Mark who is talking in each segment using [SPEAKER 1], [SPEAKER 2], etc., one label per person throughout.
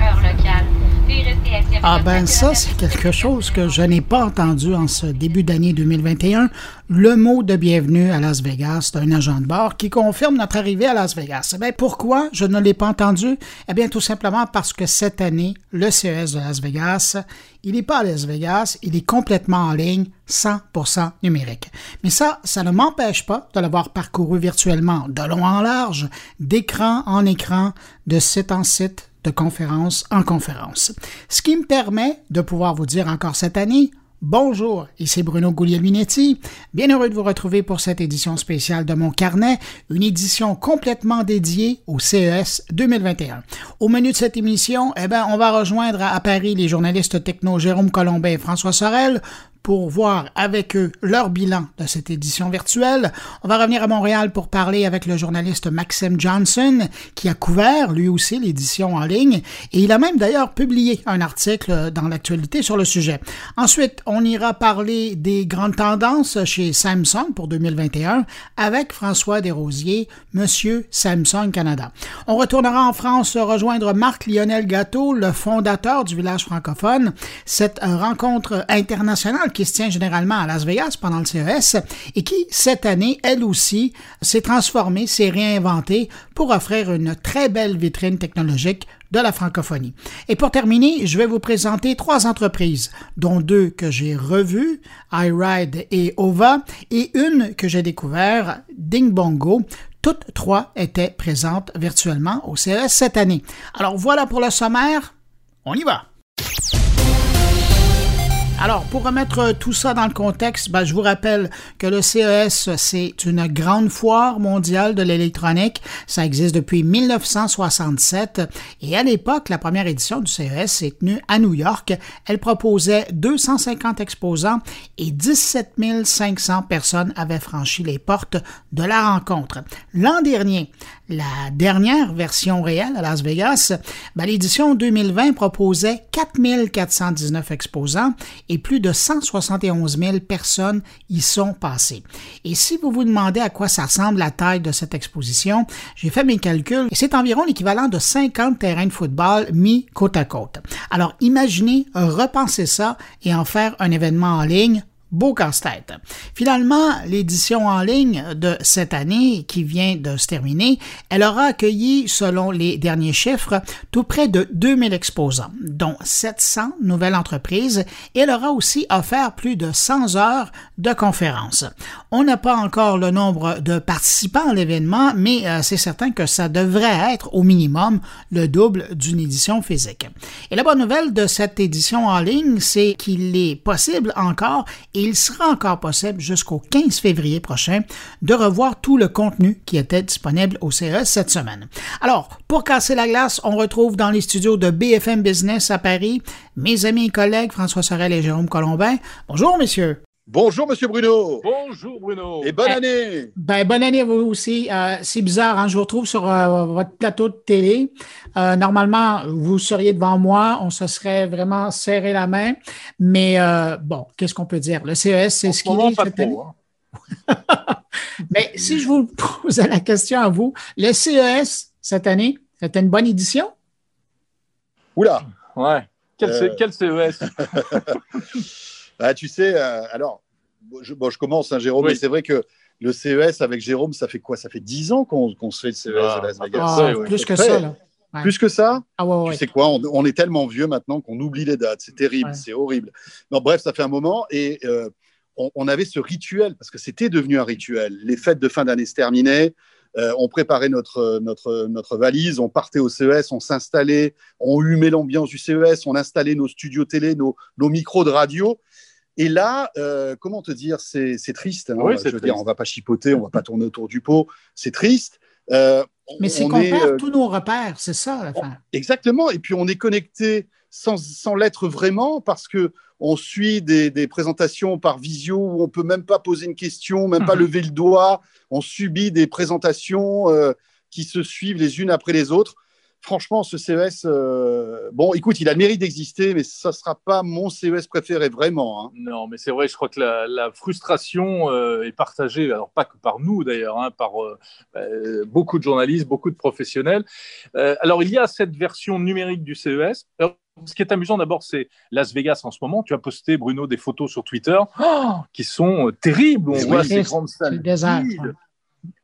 [SPEAKER 1] heure locale.
[SPEAKER 2] Ah ben ça, c'est quelque chose que je n'ai pas entendu en ce début d'année 2021. Le mot de bienvenue à Las Vegas d'un agent de bord qui confirme notre arrivée à Las Vegas. Eh bien, pourquoi je ne l'ai pas entendu? Eh bien, tout simplement parce que cette année, le CES de Las Vegas, il n'est pas à Las Vegas, il est complètement en ligne, 100% numérique. Mais ça, ça ne m'empêche pas de l'avoir parcouru virtuellement de long en large, d'écran en écran, de site en site, de conférence en conférence. Ce qui me permet de pouvoir vous dire encore cette année, Bonjour, ici Bruno Guglielminetti. Bien heureux de vous retrouver pour cette édition spéciale de mon carnet, une édition complètement dédiée au CES 2021. Au menu de cette émission, eh ben, on va rejoindre à Paris les journalistes techno Jérôme Colombin et François Sorel pour voir avec eux leur bilan de cette édition virtuelle. On va revenir à Montréal pour parler avec le journaliste Maxime Johnson, qui a couvert lui aussi l'édition en ligne, et il a même d'ailleurs publié un article dans l'actualité sur le sujet. Ensuite, on ira parler des grandes tendances chez Samsung pour 2021 avec François Desrosiers, Monsieur Samsung Canada. On retournera en France rejoindre Marc-Lionel Gâteau, le fondateur du village francophone. Cette rencontre internationale qui se tient généralement à Las Vegas pendant le CES et qui, cette année, elle aussi, s'est transformée, s'est réinventée pour offrir une très belle vitrine technologique de la francophonie. Et pour terminer, je vais vous présenter trois entreprises, dont deux que j'ai revues, iRide et OVA, et une que j'ai découvert, Ding Bongo. Toutes trois étaient présentes virtuellement au CES cette année. Alors voilà pour le sommaire, on y va. Alors, pour remettre tout ça dans le contexte, ben, je vous rappelle que le CES, c'est une grande foire mondiale de l'électronique. Ça existe depuis 1967 et à l'époque, la première édition du CES s'est tenue à New York. Elle proposait 250 exposants et 17 500 personnes avaient franchi les portes de la rencontre. L'an dernier, la dernière version réelle à Las Vegas, ben, l'édition 2020 proposait 4419 exposants et plus de 171 000 personnes y sont passées. Et si vous vous demandez à quoi ça ressemble la taille de cette exposition, j'ai fait mes calculs et c'est environ l'équivalent de 50 terrains de football mis côte à côte. Alors imaginez repenser ça et en faire un événement en ligne Beau casse-tête. Finalement, l'édition en ligne de cette année qui vient de se terminer, elle aura accueilli, selon les derniers chiffres, tout près de 2000 exposants, dont 700 nouvelles entreprises, et elle aura aussi offert plus de 100 heures de conférences. On n'a pas encore le nombre de participants à l'événement, mais euh, c'est certain que ça devrait être au minimum le double d'une édition physique. Et la bonne nouvelle de cette édition en ligne, c'est qu'il est possible encore il sera encore possible jusqu'au 15 février prochain de revoir tout le contenu qui était disponible au CES cette semaine. Alors, pour casser la glace, on retrouve dans les studios de BFM Business à Paris mes amis et collègues François Sorel et Jérôme Colombin. Bonjour, messieurs.
[SPEAKER 3] Bonjour, Monsieur Bruno.
[SPEAKER 4] Bonjour, Bruno.
[SPEAKER 3] Et bonne année.
[SPEAKER 2] Ben, bonne année à vous aussi. Euh, c'est bizarre, hein, je vous retrouve sur euh, votre plateau de télé. Euh, normalement, vous seriez devant moi, on se serait vraiment serré la main. Mais bon, qu'est-ce qu'on peut dire? Le CES, c'est ce qu'il est cette année. Hein. Mais si je vous pose la question à vous, le CES cette année, c'était une bonne édition?
[SPEAKER 3] Oula!
[SPEAKER 4] Ouais. Quel, quel CES?
[SPEAKER 3] Ah, tu sais, euh, alors, je, bon, je commence, hein, Jérôme, mais c'est vrai que le CES avec Jérôme, ça fait quoi? Ça fait 10 ans qu'on se fait le CES à Las Vegas.
[SPEAKER 2] Ah, plus que ça, là.
[SPEAKER 3] Plus que ça?
[SPEAKER 2] Ah, ouais,
[SPEAKER 3] Tu sais quoi? On, est tellement vieux maintenant qu'on oublie les dates. C'est terrible, c'est horrible. Non, bref, ça fait un moment et euh, on, avait ce rituel parce que c'était devenu un rituel. Les fêtes de fin d'année se terminaient. Euh, on préparait notre, notre, notre valise, on partait au CES, on s'installait, on humait l'ambiance du CES, on installait nos studios télé, nos, nos micros de radio. Et là, euh, comment te dire, c'est triste. Hein. je veux dire, on va pas chipoter, on va pas tourner autour du pot. C'est triste.
[SPEAKER 2] Euh, Mais c'est qu'on perd euh, tous nos repères, c'est ça la fin.
[SPEAKER 3] Exactement. Et puis on est connecté sans, sans l'être vraiment parce que on suit des, des, présentations par visio où on peut même pas poser une question, même pas mhm. lever le doigt. On subit des présentations qui se suivent les unes après les autres. Franchement, ce CES, euh, bon, écoute, il a le mérite d'exister, mais ça ne sera pas mon CES préféré, vraiment. Hein.
[SPEAKER 4] Non, mais c'est vrai, je crois que la, frustration euh, est partagée, alors pas que par nous d'ailleurs, hein, par euh, beaucoup de journalistes, beaucoup de professionnels. alors, il y a cette version numérique du CES. ce qui est amusant d'abord, c'est Las Vegas en ce moment. Tu as posté, Bruno, des photos sur Twitter oh, qui sont terribles. On voit ces grandes salles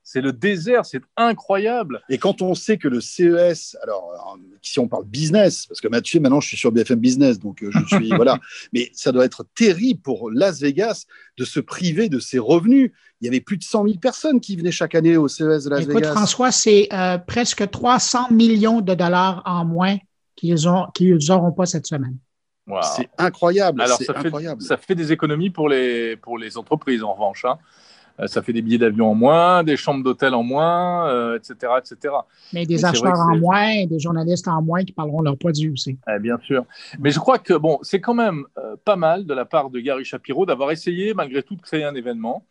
[SPEAKER 4] c'est le désert, c'est incroyable.
[SPEAKER 3] Et quand on sait que le CES, alors si on parle business, parce que Mathieu, maintenant je suis sur BFM Business, donc euh, je suis voilà, mais ça doit être terrible pour Las Vegas de se priver de ses revenus. Il y avait plus de 100 000 personnes qui venaient chaque année au CES de Las Vegas.
[SPEAKER 2] Écoute, François, c'est euh, presque 300 millions de dollars en moins qu'ils n'auront pas cette semaine.
[SPEAKER 3] C'est incroyable.
[SPEAKER 4] Alors, ça,
[SPEAKER 3] incroyable.
[SPEAKER 4] Fait, ça fait des économies pour les, pour les entreprises, en revanche. Hein. Euh, ça fait des billets d'avion en moins, des chambres d'hôtel en moins, etc., euh, etc.
[SPEAKER 2] Mais des acheteurs en moins, des journalistes en moins qui parleront leurs produits aussi.
[SPEAKER 4] Eh, bien sûr. Mais je crois que bon, c'est quand même euh, pas mal de la part de Gary Shapiro d'avoir essayé malgré tout de créer un événement.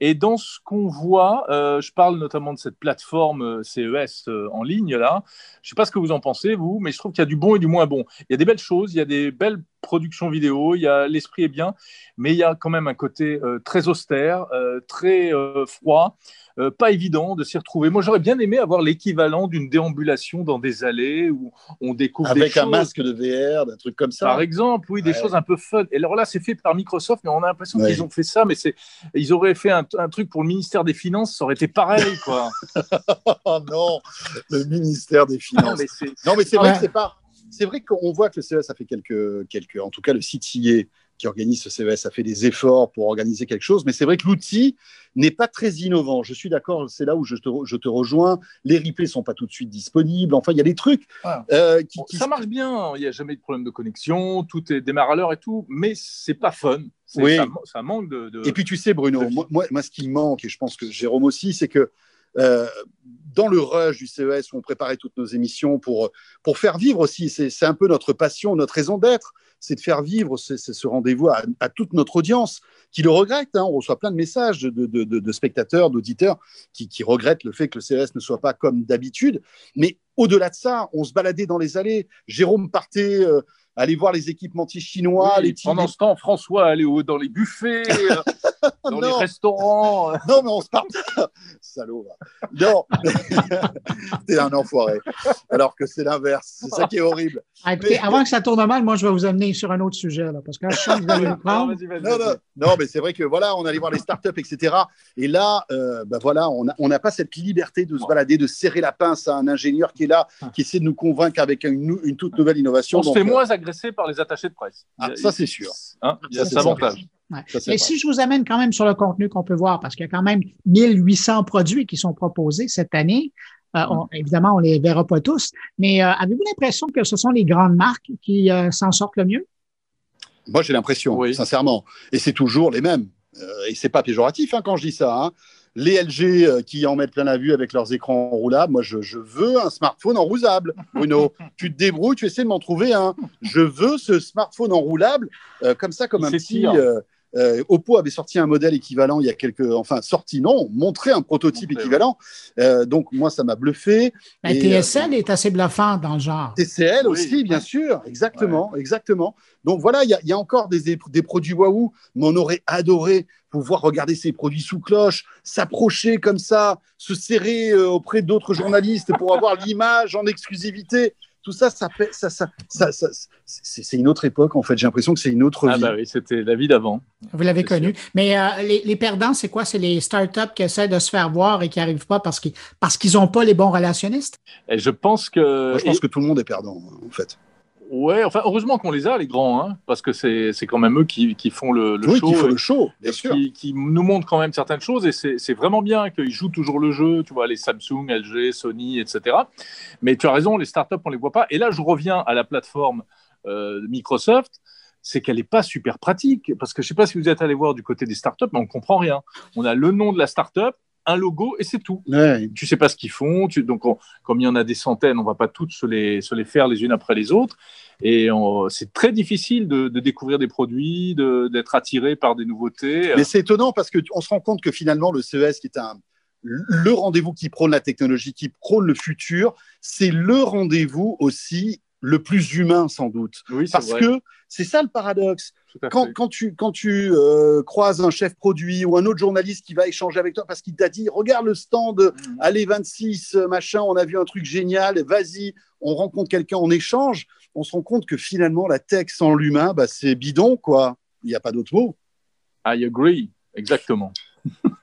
[SPEAKER 4] Et dans ce qu'on voit, je parle notamment de cette plateforme CES en ligne là. Je ne sais pas ce que vous en pensez vous, mais je trouve qu'il y a du bon et du moins bon. Il y a des belles choses, il y a des belles production vidéo, il y a l'esprit est bien, mais il y a quand même un côté euh, très austère, euh, très euh, froid, pas évident de s'y retrouver. Moi, j'aurais bien aimé avoir l'équivalent d'une déambulation dans des allées où on découvre
[SPEAKER 3] avec
[SPEAKER 4] un
[SPEAKER 3] masque de VR, des trucs comme ça.
[SPEAKER 4] Par exemple, oui, des choses un peu fun. Et alors là, c'est fait par Microsoft, mais on a l'impression qu'ils ont fait ça, mais c'est ils auraient fait un, truc pour le ministère des Finances, ça aurait été pareil, quoi.
[SPEAKER 3] oh non, le ministère des Finances. Non, mais c'est vrai que c'est pas c'est vrai qu'on voit que le CES a fait quelques, quelques, en tout cas le CTA qui organise ce CES a fait des efforts pour organiser quelque chose, mais c'est vrai que l'outil n'est pas très innovant. Je suis d'accord, c'est là où je te, je te, rejoins. Les replays sont pas tout de suite disponibles. Enfin, il y a des trucs
[SPEAKER 4] euh, qui, Ça marche bien. Il n'y a jamais de problème de connexion. Tout est démarre à l'heure et tout, mais c'est pas fun.
[SPEAKER 3] Oui.
[SPEAKER 4] Ça, manque de,
[SPEAKER 3] Et puis tu sais, Bruno, moi, moi, ce qui manque, et je pense que Jérôme aussi, c'est que euh, dans le rush du CES où on préparait toutes nos émissions pour, pour faire vivre aussi, c'est un peu notre passion, notre raison d'être, c'est de faire vivre ce, rendez-vous à, toute notre audience qui le regrette. Hein. On reçoit plein de messages de, de, de, spectateurs, d'auditeurs qui, qui, regrettent le fait que le CES ne soit pas comme d'habitude. Mais au-delà de ça, on se baladait dans les allées. Jérôme partait. Euh, aller voir les équipementiers chinois. les
[SPEAKER 4] pendant ce temps, François allait dans les buffets, dans les restaurants.
[SPEAKER 3] non, mais on se parle. Salaud. Non, t'es un enfoiré. Alors que c'est l'inverse. C'est ça qui est horrible.
[SPEAKER 2] Ah, avant que ça tourne mal, moi, je vais vous amener sur un autre sujet. Là, parce que je sens que vous allez prendre.
[SPEAKER 3] Non, non, non, mais c'est vrai que voilà, on allait voir les startups, etc. Et là, euh, bah voilà, on n'a pas cette liberté de se balader, de serrer la pince à un ingénieur qui est là, qui essaie de nous convaincre avec une, une toute nouvelle innovation.
[SPEAKER 4] On se fait moins agressé par les attachés de presse.
[SPEAKER 3] Ah, ça, c'est sûr.
[SPEAKER 4] Hein, il y a cet avantage.
[SPEAKER 2] Et si je vous amène quand même sur le contenu qu'on peut voir, parce qu'il y a quand même 1800 produits qui sont proposés cette année, euh, évidemment, on les verra pas tous, mais euh, avez-vous l'impression que ce sont les grandes marques qui euh, s'en sortent le mieux?
[SPEAKER 3] Moi, j'ai l'impression, oui. sincèrement. Et c'est toujours les mêmes. et c'est pas péjoratif hein, quand je dis ça. Hein les LG euh, qui en mettent plein la vue avec leurs écrans roulables. Moi, je, veux un smartphone enroulable, Bruno. tu te débrouilles, tu essaies de m'en trouver un. Je veux ce smartphone enroulable, euh, comme ça, comme un petit. Euh, Oppo avait sorti un modèle équivalent il y a quelques, enfin sorti non, montré un prototype équivalent. donc moi ça m'a bluffé.
[SPEAKER 2] La TSL est assez bluffant dans le genre.
[SPEAKER 3] TCL aussi, bien sûr, exactement, exactement. Donc voilà, il y, a encore des, des produits waouh, mais on aurait adoré pouvoir regarder ces produits sous cloche, s'approcher comme ça, se serrer euh, auprès d'autres journalistes pour avoir l'image en exclusivité. Tout ça, ça, ça, ça, ça c'est une autre époque en fait. J'ai l'impression que c'est une autre
[SPEAKER 4] ah
[SPEAKER 3] vie.
[SPEAKER 4] bah oui, c'était la vie d'avant.
[SPEAKER 2] Vous l'avez connu. Mais euh, les, perdants, c'est quoi? C'est les startups qui essaient de se faire voir et qui n'arrivent pas parce qu'ils parce qu'ils n'ont pas les bons relationnistes?
[SPEAKER 4] Et je pense que.
[SPEAKER 3] je pense que tout le monde est perdant en fait.
[SPEAKER 4] Ouais, enfin, heureusement qu'on les a, les grands, hein, parce que c'est quand même eux qui, qui font le, le show.
[SPEAKER 3] Qui font le show, bien sûr.
[SPEAKER 4] Qui, qui, nous montrent quand même certaines choses, et c'est vraiment bien qu'ils jouent toujours le jeu, tu vois, les Samsung, LG, Sony, etc. Mais tu as raison, les startups, on les voit pas. Et là, je reviens à la plateforme euh, Microsoft c'est qu'elle n'est pas super pratique. Parce que je ne sais pas si vous êtes allé voir du côté des startups, mais on ne comprend rien. On a le nom de la startup, un logo et c'est tout.
[SPEAKER 3] Ouais.
[SPEAKER 4] Tu sais pas ce qu'ils font. donc, comme il y en a des centaines, on va pas toutes se les, se les faire les unes après les autres. Et c'est très difficile de, découvrir des produits, d'être attiré par des nouveautés.
[SPEAKER 3] Mais c'est étonnant parce qu'on se rend compte que finalement, le CES, qui est un, le rendez-vous qui prône la technologie, qui prône le futur, c'est le rendez-vous aussi le plus humain sans doute. Parce que c'est ça le paradoxe. Quand, quand, tu, quand tu euh, croises un chef produit ou un autre journaliste qui va échanger avec toi parce qu'il t'a dit regarde le stand, mmh. allez 26, machin, on a vu un truc génial, vas-y, on rencontre quelqu'un, on échange, on se rend compte que finalement la tech sans l'humain, bah, c'est bidon, quoi. Il n'y a pas d'autre mot.
[SPEAKER 4] I agree, exactement.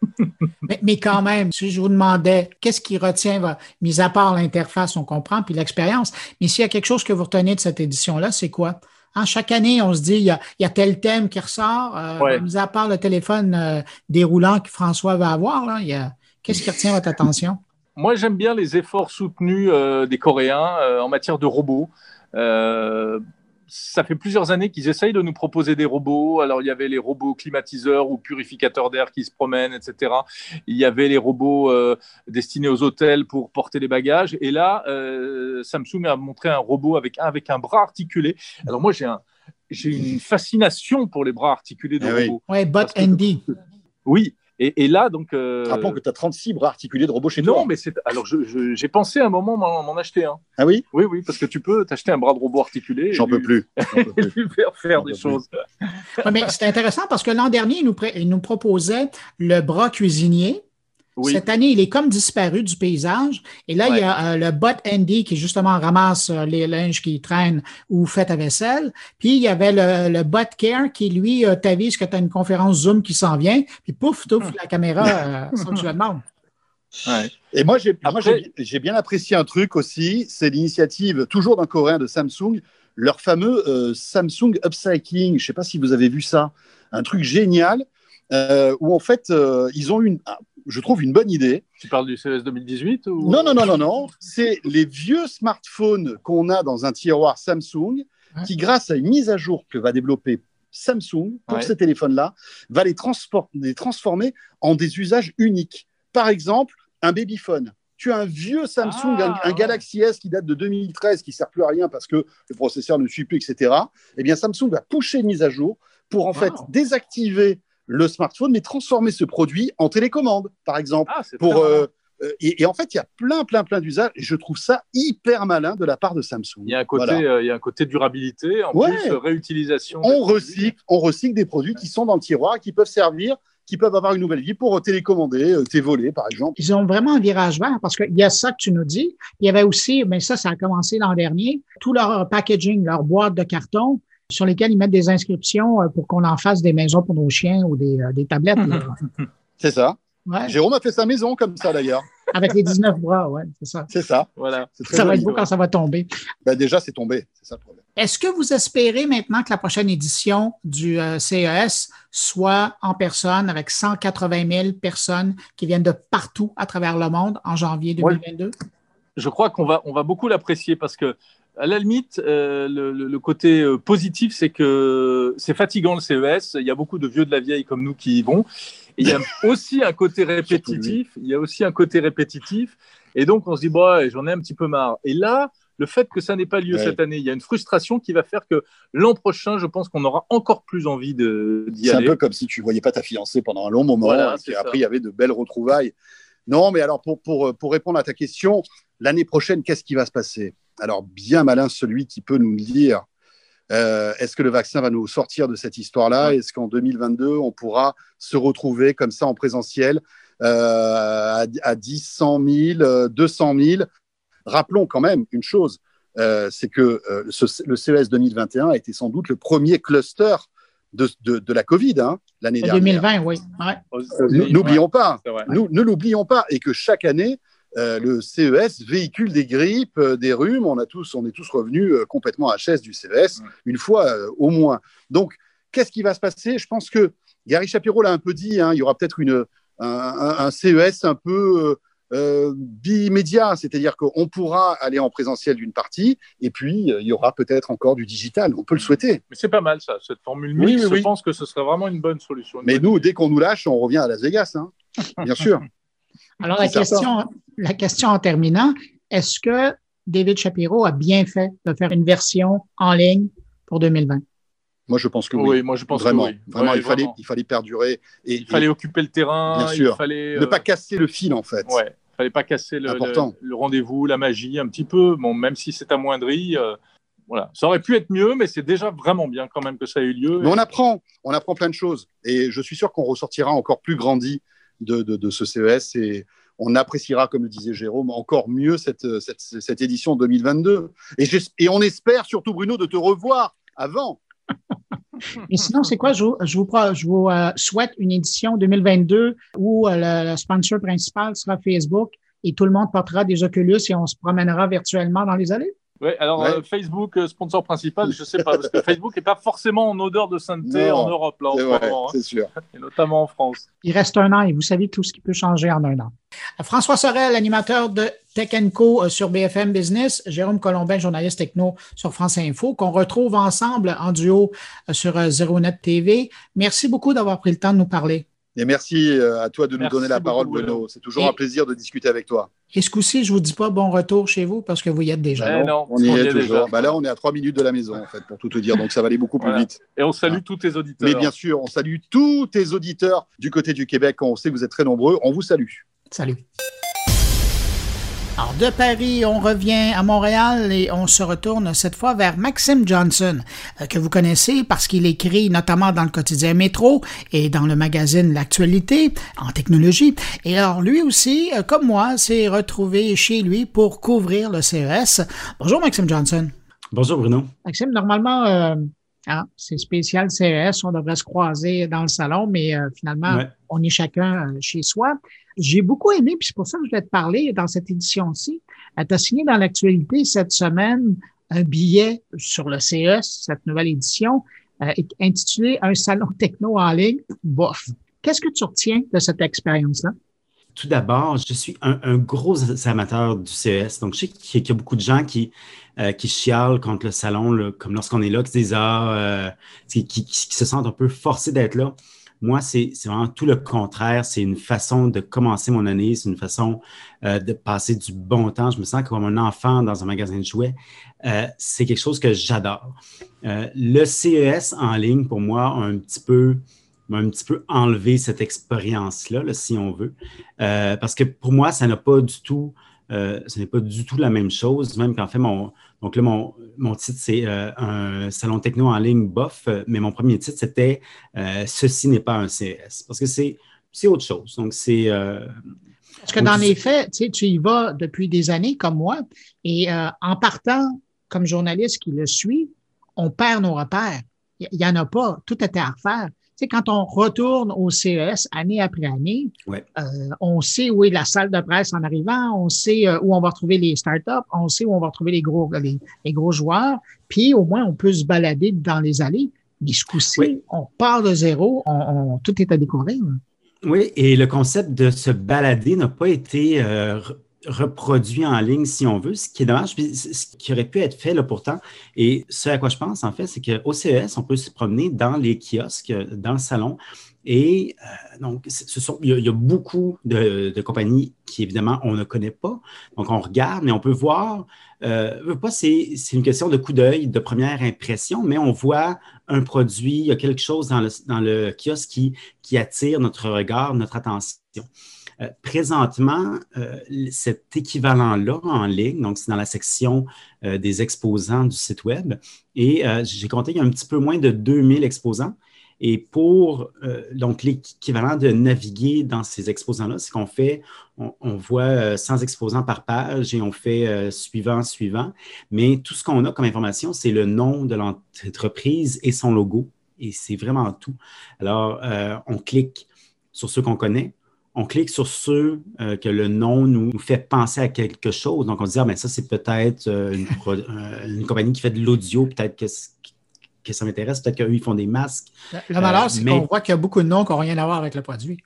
[SPEAKER 2] mais, quand même, si je vous demandais qu'est-ce qui retient, mis à part l'interface, on comprend, puis l'expérience, mais s'il y a quelque chose que vous retenez de cette édition-là, c'est quoi? Hein, chaque année, on se dit, il y a, tel thème qui ressort, euh, mis à part le téléphone euh, déroulant que François va avoir, là, qu'est-ce qui retient votre attention?
[SPEAKER 4] Moi, j'aime bien les efforts soutenus euh, des Coréens en matière de robots ça fait plusieurs années qu'ils essayent de nous proposer des robots. Alors, il y avait les robots climatiseurs ou purificateurs d'air qui se promènent, etc. Il y avait les robots euh, destinés aux hôtels pour porter les bagages. Et là, euh, Samsung a montré un robot avec, avec un bras articulé. Alors, moi, j'ai un, j'ai une fascination pour les bras articulés de
[SPEAKER 2] eh robots. Oui, Bot Andy.
[SPEAKER 4] Oui, et, là, donc. Euh...
[SPEAKER 3] Rappelons que tu as 36 bras articulés de robots chez
[SPEAKER 4] toi. Non, mais c'est. Alors, j'ai pensé à un moment m'en acheter un.
[SPEAKER 3] Ah oui?
[SPEAKER 4] Oui, oui, parce que tu peux t'acheter un bras de robot articulé.
[SPEAKER 3] J'en peux plus.
[SPEAKER 4] et lui faire faire des choses.
[SPEAKER 2] mais c'est intéressant parce que l'an dernier, il nous, il nous proposait le bras cuisinier cette année, il est comme disparu du paysage. Et là, il y a euh, le bot Andy qui justement ramasse euh, les linges qui traînent ou fait ta vaisselle. Puis il y avait le, bot Care qui, lui, euh, t'avise que tu as une conférence Zoom qui s'en vient. Puis pouf, tu la caméra sans que tu la demandes.
[SPEAKER 3] Et moi, j'ai bien apprécié un truc aussi, c'est l'initiative toujours d'un Coréen de Samsung, leur fameux Samsung Upcycling. Je ne sais pas si vous avez vu ça, un truc génial où en fait ils ont une, je trouve, une bonne idée.
[SPEAKER 4] Tu parles du CES 2018 ou...
[SPEAKER 3] Non, non, non, non, non. C'est les vieux smartphones qu'on a dans un tiroir Samsung qui, grâce à une mise à jour que va développer Samsung pour ces téléphones-là, va les, les transformer en des usages uniques. Par exemple, un babyphone tu as un vieux Samsung, un, ah, Galaxy S qui date de 2013, qui ne sert plus à rien parce que le processeur ne suit plus, etc. Eh bien, Samsung va pousser une mise à jour pour en fait désactiver le smartphone, mais transformer ce produit en télécommande, par exemple. Ah, pour, euh, euh, et, en fait, il y a plein, plein, plein d'usages et je trouve ça hyper malin de la part de Samsung.
[SPEAKER 4] Il y a un côté, euh, il y a un côté durabilité, en plus réutilisation.
[SPEAKER 3] On recycle, on recycle des produits qui sont dans le tiroir, qui peuvent servir qui peuvent avoir une nouvelle vie pour télécommander tes volets, par exemple.
[SPEAKER 2] Ils ont vraiment un virage vert parce qu'il y a ça que tu nous dis. Il y avait aussi, mais ça, ça a commencé l'an dernier, tout leur packaging, leur boîte de carton, sur lesquels ils mettent des inscriptions euh, pour qu'on en fasse des maisons pour nos chiens ou des, euh, tablettes.
[SPEAKER 3] C'est ça. Jérôme a fait sa maison comme ça d'ailleurs.
[SPEAKER 2] Avec les 19 bras, ouais, c'est ça.
[SPEAKER 3] C'est ça.
[SPEAKER 4] Voilà.
[SPEAKER 2] Ça va être beau quand ça va tomber.
[SPEAKER 3] Ben déjà, c'est tombé, c'est ça le problème.
[SPEAKER 2] Est-ce que vous espérez maintenant que la prochaine édition du euh, CES soit en personne avec 180 000 personnes qui viennent de partout à travers le monde en janvier 2022?
[SPEAKER 4] Je crois qu'on va, on va beaucoup l'apprécier parce que à la limite, euh, le, côté euh, positif, c'est que c'est fatigant le CES. Il y a beaucoup de vieux de la vieille comme nous qui y vont. il y a aussi un côté répétitif. Il y a aussi un côté répétitif. Et donc, on se dit, bon, j'en ai un petit peu marre. Et là, le fait que ça n'ait pas lieu cette année, il y a une frustration qui va faire que l'an prochain, je pense qu'on aura encore plus envie d'y aller.
[SPEAKER 3] C'est un peu comme si tu voyais pas ta fiancée pendant un long moment et après il y avait de belles retrouvailles. Non, mais alors pour, pour, pour répondre à ta question, l'année prochaine, qu'est-ce qui va se passer? Alors, bien malin celui qui peut nous dire euh, est-ce que le vaccin va nous sortir de cette histoire-là? Est-ce qu'en 2022, on pourra se retrouver comme ça en présentiel euh, à, 10, 100 000, 200 000 Rappelons quand même une chose, euh, c'est que le CES 2021 a été sans doute le premier cluster de, la Covid hein, l'année dernière.
[SPEAKER 2] 2020, oui.
[SPEAKER 3] N'oublions pas, nous, ne l'oublions pas, et que chaque année, euh, le CES véhicule des grippes, euh, des rhumes. On, a tous, on est tous revenus euh, complètement à chaise du CES, une fois au moins. Donc, qu'est-ce qui va se passer? Je pense que Gary Shapiro l'a un peu dit, hein, il y aura peut-être un, CES un peu bimédiat, c'est-à-dire qu'on pourra aller en présentiel d'une partie, et puis il y aura peut-être encore du digital. On peut le souhaiter.
[SPEAKER 4] Mais c'est pas mal ça, cette formule mixte. je pense que ce serait vraiment une bonne solution.
[SPEAKER 3] Mais nous, dès qu'on nous lâche, on revient à Las Vegas, hein. bien sûr.
[SPEAKER 2] Alors, la question, la question en terminant, est-ce que David Shapiro a bien fait de faire une version en ligne pour 2020?
[SPEAKER 3] Moi, je pense que oui. moi, je pense vraiment, que oui. Vraiment, il, Fallait, il fallait perdurer.
[SPEAKER 4] Et, il fallait occuper le terrain.
[SPEAKER 3] Bien sûr.
[SPEAKER 4] Il fallait,
[SPEAKER 3] ne pas casser le fil, en fait.
[SPEAKER 4] Ouais. Il fallait pas casser le, le, rendez-vous, la magie, un petit peu. Bon, même si c'est amoindri, voilà. Ça aurait pu être mieux, mais c'est déjà vraiment bien quand même que ça ait eu lieu.
[SPEAKER 3] Mais on apprend, on apprend plein de choses. Et je suis sûr qu'on ressortira encore plus grandi de, de, ce CES et on appréciera, comme le disait Jérôme, encore mieux cette, cette, cette édition 2022. Et, on espère surtout, Bruno, de te revoir avant.
[SPEAKER 2] Et sinon, c'est quoi? Je, je vous, je vous euh, souhaite une édition 2022 où euh, le, sponsor principal sera Facebook et tout le monde portera des Oculus et on se promènera virtuellement dans les allées.
[SPEAKER 4] Oui, alors euh, Facebook, euh, sponsor principal, je ne sais pas, parce que Facebook n'est pas forcément en odeur de sainteté en Europe, là, en ce moment.
[SPEAKER 3] Hein. C'est sûr.
[SPEAKER 4] Et notamment en France.
[SPEAKER 2] Il reste un an et vous savez tout ce qui peut changer en un an. Euh, François Sorel, animateur de Tech Co sur BFM Business, Jérôme Colombin, journaliste techno sur France Info, qu'on retrouve ensemble en duo sur Zeronet TV. Merci beaucoup d'avoir pris le temps de nous parler.
[SPEAKER 3] Et merci euh, à toi de nous donner la parole, Bruno. C'est toujours un plaisir de discuter avec toi.
[SPEAKER 2] Et ce coup-ci, je ne vous dis pas bon retour chez vous parce que vous y êtes déjà.
[SPEAKER 4] Eh non,
[SPEAKER 3] on y, est, toujours. Bah là, on est à trois minutes de la maison, en fait, pour tout te dire. Donc, ça va aller beaucoup plus vite.
[SPEAKER 4] Et on salue tous tes auditeurs.
[SPEAKER 3] Mais bien sûr, on salue tous tes auditeurs du côté du Québec. On sait que vous êtes très nombreux. On vous salue.
[SPEAKER 2] Salut. Alors, de Paris, on revient à Montréal et on se retourne cette fois vers Maxime Johnson, euh, que vous connaissez parce qu'il écrit notamment dans le quotidien Métro et dans le magazine L'actualité en technologie. Et alors, lui aussi, euh, comme moi, s'est retrouvé chez lui pour couvrir le CES. Bonjour, Maxime Johnson.
[SPEAKER 1] Bonjour, Bruno.
[SPEAKER 2] Maxime, normalement, euh, hein, c'est spécial CES, on devrait se croiser dans le salon, mais finalement, on est chacun chez soi j'ai beaucoup aimé, puis c'est pour ça que je vais te parler dans cette édition-ci. Tu as signé dans l'actualité cette semaine un billet sur le CES, cette nouvelle édition, euh, intitulé Un salon techno en ligne. Bof. Qu'est-ce que tu retiens de cette expérience-là?
[SPEAKER 1] Tout d'abord, je suis un, gros amateur du CES. Donc, je sais qu'il y a beaucoup de gens qui, euh, qui chialent contre le salon, comme lorsqu'on est là, euh, qui, se sentent un peu forcés d'être là. Moi, c'est vraiment tout le contraire. C'est une façon de commencer mon année, c'est une façon euh, de passer du bon temps. Je me sens comme un enfant dans un magasin de jouets. Euh, c'est quelque chose que j'adore. Euh, le CES en ligne, pour moi, a un petit peu un petit peu enlevé cette expérience-là, là, si on veut. parce que pour moi, ça n'a pas du tout, ce n'est pas du tout la même chose, même qu'en fait, mon, donc là, mon, mon titre, c'est euh, un salon techno en ligne bof, euh, mais mon premier titre, c'était euh, Ceci n'est pas un CS, parce que c'est autre chose. Donc, c'est.
[SPEAKER 2] parce que dans les faits, tu, sais, tu y vas depuis des années comme moi, et en partant comme journaliste qui le suit, on perd nos repères. Il n'y en a pas. Tout était à refaire sais, quand on retourne au CES année après année, euh, on sait où est la salle de presse en arrivant, on sait euh, où on va retrouver les startups, on sait où on va retrouver les gros, les, gros joueurs, puis au moins on peut se balader dans les allées. Mais ce coup-ci, on part de zéro, on, tout est à découvrir.
[SPEAKER 1] Oui, et le concept de se balader n'a pas été euh, reproduit en ligne si on veut, ce qui est dommage, ce qui aurait pu être fait là pourtant. Et ce à quoi je pense, en fait, c'est qu'au CES, on peut se promener dans les kiosques, dans le salon. Et euh, donc, il, y a, beaucoup de, compagnies qui, évidemment, on ne connaît pas. Donc, on regarde, mais on peut voir. Euh, pas, c'est une question de coup d'œil, de première impression, mais on voit un produit, il y a quelque chose dans le, kiosque qui attire notre regard, notre attention. Euh, présentement, euh, cet équivalent-là en ligne, donc c'est dans la section euh, des exposants du site Web, et j'ai compté, il y a un petit peu moins de 2000 exposants. Et pour donc l'équivalent de naviguer dans ces exposants-là, c'est qu'on fait, on, voit 100 exposants par page et on fait suivant, suivant. Mais tout ce qu'on a comme information, c'est le nom de l'entreprise et son logo. Et c'est vraiment tout. Alors, on clique sur ceux qu'on connaît, on clique sur ceux euh, que le nom nous, fait penser à quelque chose. Donc, on se dit, ah, ben, ça, c'est peut-être euh, euh, une, compagnie qui fait de l'audio, peut-être que, que ça m'intéresse, peut-être qu'eux, ils font des masques.
[SPEAKER 2] Le malheur, c'est qu'on voit qu'il y a beaucoup de noms qui n'ont rien à voir avec le produit.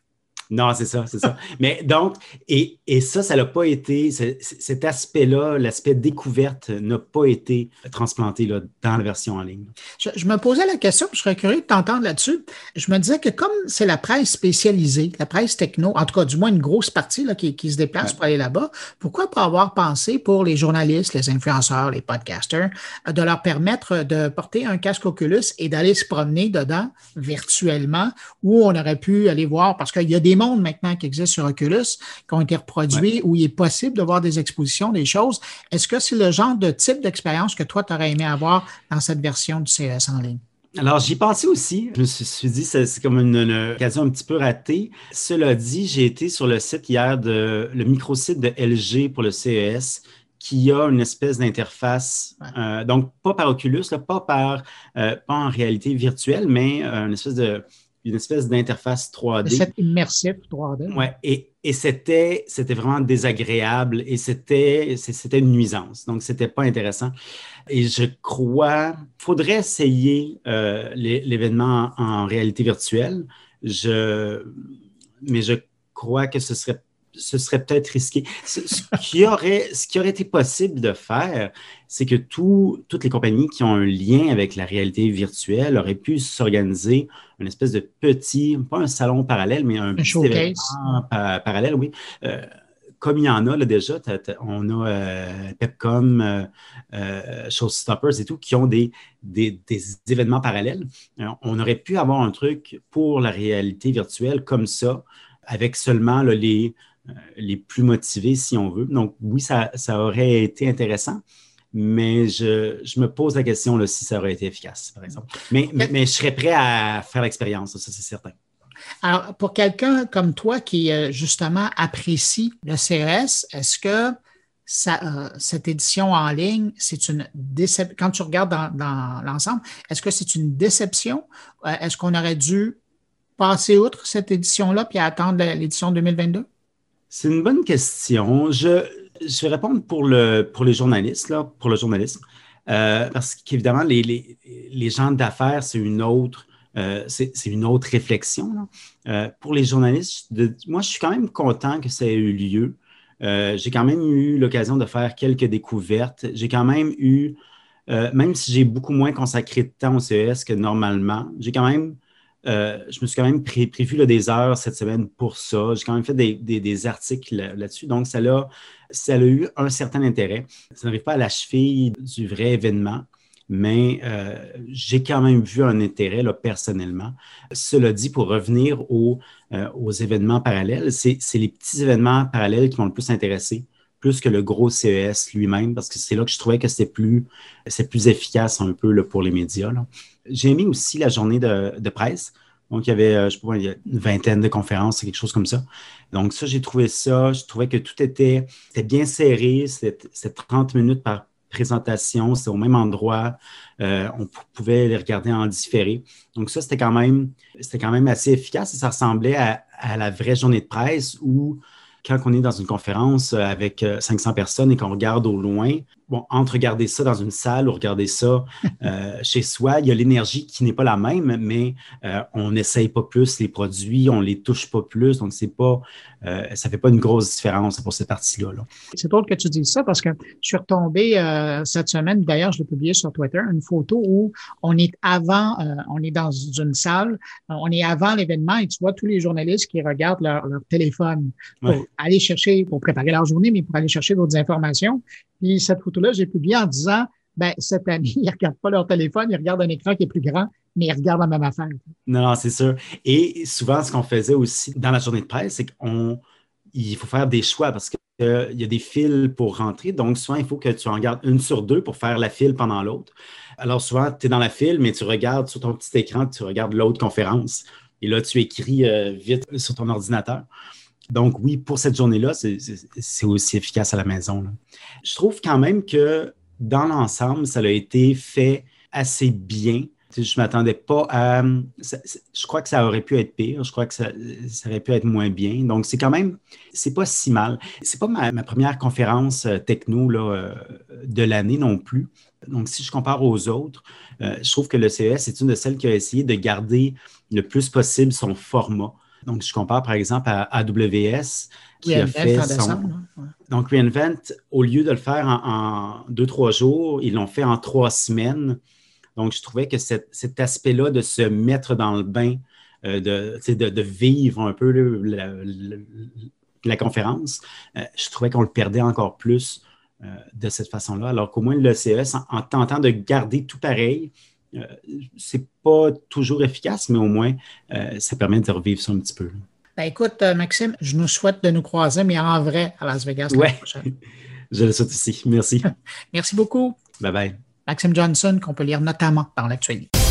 [SPEAKER 1] Non, c'est ça, c'est ça. Mais donc, et, et ça, ça n'a pas été, cet aspect-là, l'aspect découverte n'a pas été transplanté là, dans la version en ligne.
[SPEAKER 2] Je, me posais la question, je serais curieux de t'entendre là-dessus. Je me disais que comme c'est la presse spécialisée, la presse techno, en tout cas, du moins une grosse partie là, qui, qui se déplace pour aller là-bas, pourquoi pas avoir pensé pour les journalistes, les influenceurs, les podcasters, de leur permettre de porter un casque Oculus et d'aller se promener dedans virtuellement où on aurait pu aller voir, parce qu'il y a des maintenant qui existent sur Oculus, qui ont été reproduits, où il est possible de voir des expositions, des choses. Est-ce que c'est le genre de type d'expérience que toi, tu aurais aimé avoir dans cette version du CES en ligne?
[SPEAKER 1] Alors, j'y pensais aussi. Je me suis dit, c'est comme une, occasion un petit peu ratée. Cela dit, j'ai été sur le site hier, de, le microsite de LG pour le CES, qui a une espèce d'interface, euh, donc pas par Oculus, pas, par, euh, pas en réalité virtuelle, mais euh, une espèce de une espèce d'interface 3D.
[SPEAKER 2] Cette immersif 3D.
[SPEAKER 1] Ouais, et, et c'était, c'était vraiment désagréable et c'était, c'était une nuisance. Donc, c'était pas intéressant. Et je crois, faudrait essayer euh, l'événement en, en, réalité virtuelle. Je, mais je crois que ce serait ce serait peut-être risqué. Ce, qui aurait, ce qui aurait été possible de faire, c'est que toutes les compagnies qui ont un lien avec la réalité virtuelle auraient pu s'organiser une espèce de petit, pas un salon parallèle, mais un, petit événement parallèle, oui. Euh, comme il y en a là, déjà, on a euh, Pepcom, euh, euh, Showstoppers et tout, qui ont des, des, événements parallèles. on aurait pu avoir un truc pour la réalité virtuelle comme ça, avec seulement les, les plus motivés, si on veut. Donc, oui, ça, aurait été intéressant, mais je, me pose la question si ça aurait été efficace, par exemple. Mais, je serais prêt à faire l'expérience, ça, c'est certain.
[SPEAKER 2] Alors, pour quelqu'un comme toi qui, euh, justement, apprécie le CES, est-ce que euh, cette édition en ligne, c'est une déception. Quand tu regardes dans, l'ensemble, est-ce que c'est une déception? est-ce qu'on aurait dû passer outre cette édition-là puis attendre l'édition 2022?
[SPEAKER 1] C'est une bonne question. Je, vais répondre pour, le, pour les journalistes, là, pour le journalisme, euh, parce qu'évidemment, les, les, gens d'affaires, c'est une autre. Euh, c'est une autre réflexion. Euh, pour les journalistes, moi, je suis quand même content que ça ait eu lieu. j'ai quand même eu l'occasion de faire quelques découvertes. J'ai quand même eu, même si j'ai beaucoup moins consacré de temps au CES que normalement, j'ai quand même euh, je me suis quand même prévu des heures cette semaine pour ça. J'ai quand même fait des, articles là-dessus. Donc, ça a, eu un certain intérêt. Ça n'arrive pas à la cheville du vrai événement, mais euh, j'ai quand même vu un intérêt personnellement. Cela dit, pour revenir aux, euh, aux événements parallèles, c'est les petits événements parallèles qui m'ont le plus intéressé plus que le gros CES lui-même, parce que c'est là que je trouvais que c'était plus, efficace un peu pour les médias. J'ai aimé aussi la journée de, presse. Donc, il y avait, euh, je sais pas, une vingtaine de conférences, quelque chose comme ça. Donc, ça, j'ai trouvé ça. Je trouvais que tout était, bien serré. C'était 30 minutes par présentation. C'était au même endroit. Euh, on pouvait les regarder en différé. Donc, ça, c'était quand même, assez efficace. ça ressemblait à, à, la vraie journée de presse où quand on est dans une conférence avec 500 euh, personnes et qu'on regarde au loin, bon, entre regarder ça dans une salle ou regarder ça euh, chez soi, il y a l'énergie qui n'est pas la même, mais on n'essaye pas plus les produits, on ne les touche pas plus, donc c'est pas, ça ne fait pas une grosse différence pour cette partie-là.
[SPEAKER 2] c'est drôle que tu dises ça parce que je suis retombé cette semaine, d'ailleurs, je l'ai publié sur Twitter, une photo où on est avant, on est dans une salle, on est avant l'événement et tu vois tous les journalistes qui regardent leur, téléphone aller chercher, pour préparer leur journée, mais pour aller chercher d'autres informations. Puis cette photo-là, j'ai publié en disant, ben, cette année, ils ne regardent pas leur téléphone, ils regardent un écran qui est plus grand, mais ils regardent la même affaire.
[SPEAKER 1] Non, c'est sûr. Et souvent, ce qu'on faisait aussi dans la journée de presse, c'est qu'il faut faire des choix parce qu'il y a des fils pour rentrer. Donc, souvent, il faut que tu en gardes une sur deux pour faire la file pendant l'autre. Alors, souvent, tu es dans la file, mais tu regardes sur ton petit écran, tu regardes l'autre conférence. Et là, tu écris euh, vite sur ton ordinateur. Donc, oui, pour cette journée-là, c'est aussi efficace à la maison. Je trouve quand même que dans l'ensemble, ça a été fait assez bien. Je ne m'attendais pas à. je crois que ça aurait pu être pire. Je crois que ça, aurait pu être moins bien. Donc, c'est quand même. C'est pas si mal. C'est pas ma, première conférence euh, techno euh, de l'année non plus. Donc, si je compare aux autres, euh, je trouve que le CES est une de celles qui a essayé de garder le plus possible son format. Donc, je compare par exemple à AWS qui a fait son... Hein, Donc, Reinvent, au lieu de le faire en, deux, trois jours, ils l'ont fait en trois semaines. Donc, je trouvais que cet aspect-là de se mettre dans le bain, euh, de, vivre un peu la, conférence, euh, je trouvais qu'on le perdait encore plus euh, de cette façon-là. Alors qu'au moins, le CES, en, tentant de garder tout pareil, c'est pas toujours efficace, mais au moins, ça permet de revivre ça un petit peu.
[SPEAKER 2] Ben écoute, Maxime, je nous souhaite de nous croiser, mais en vrai à Las Vegas
[SPEAKER 1] ouais. Je le souhaite aussi. Merci.
[SPEAKER 2] Merci beaucoup.
[SPEAKER 1] Bye bye.
[SPEAKER 2] Maxime Johnson, qu'on peut lire notamment dans l'actualité.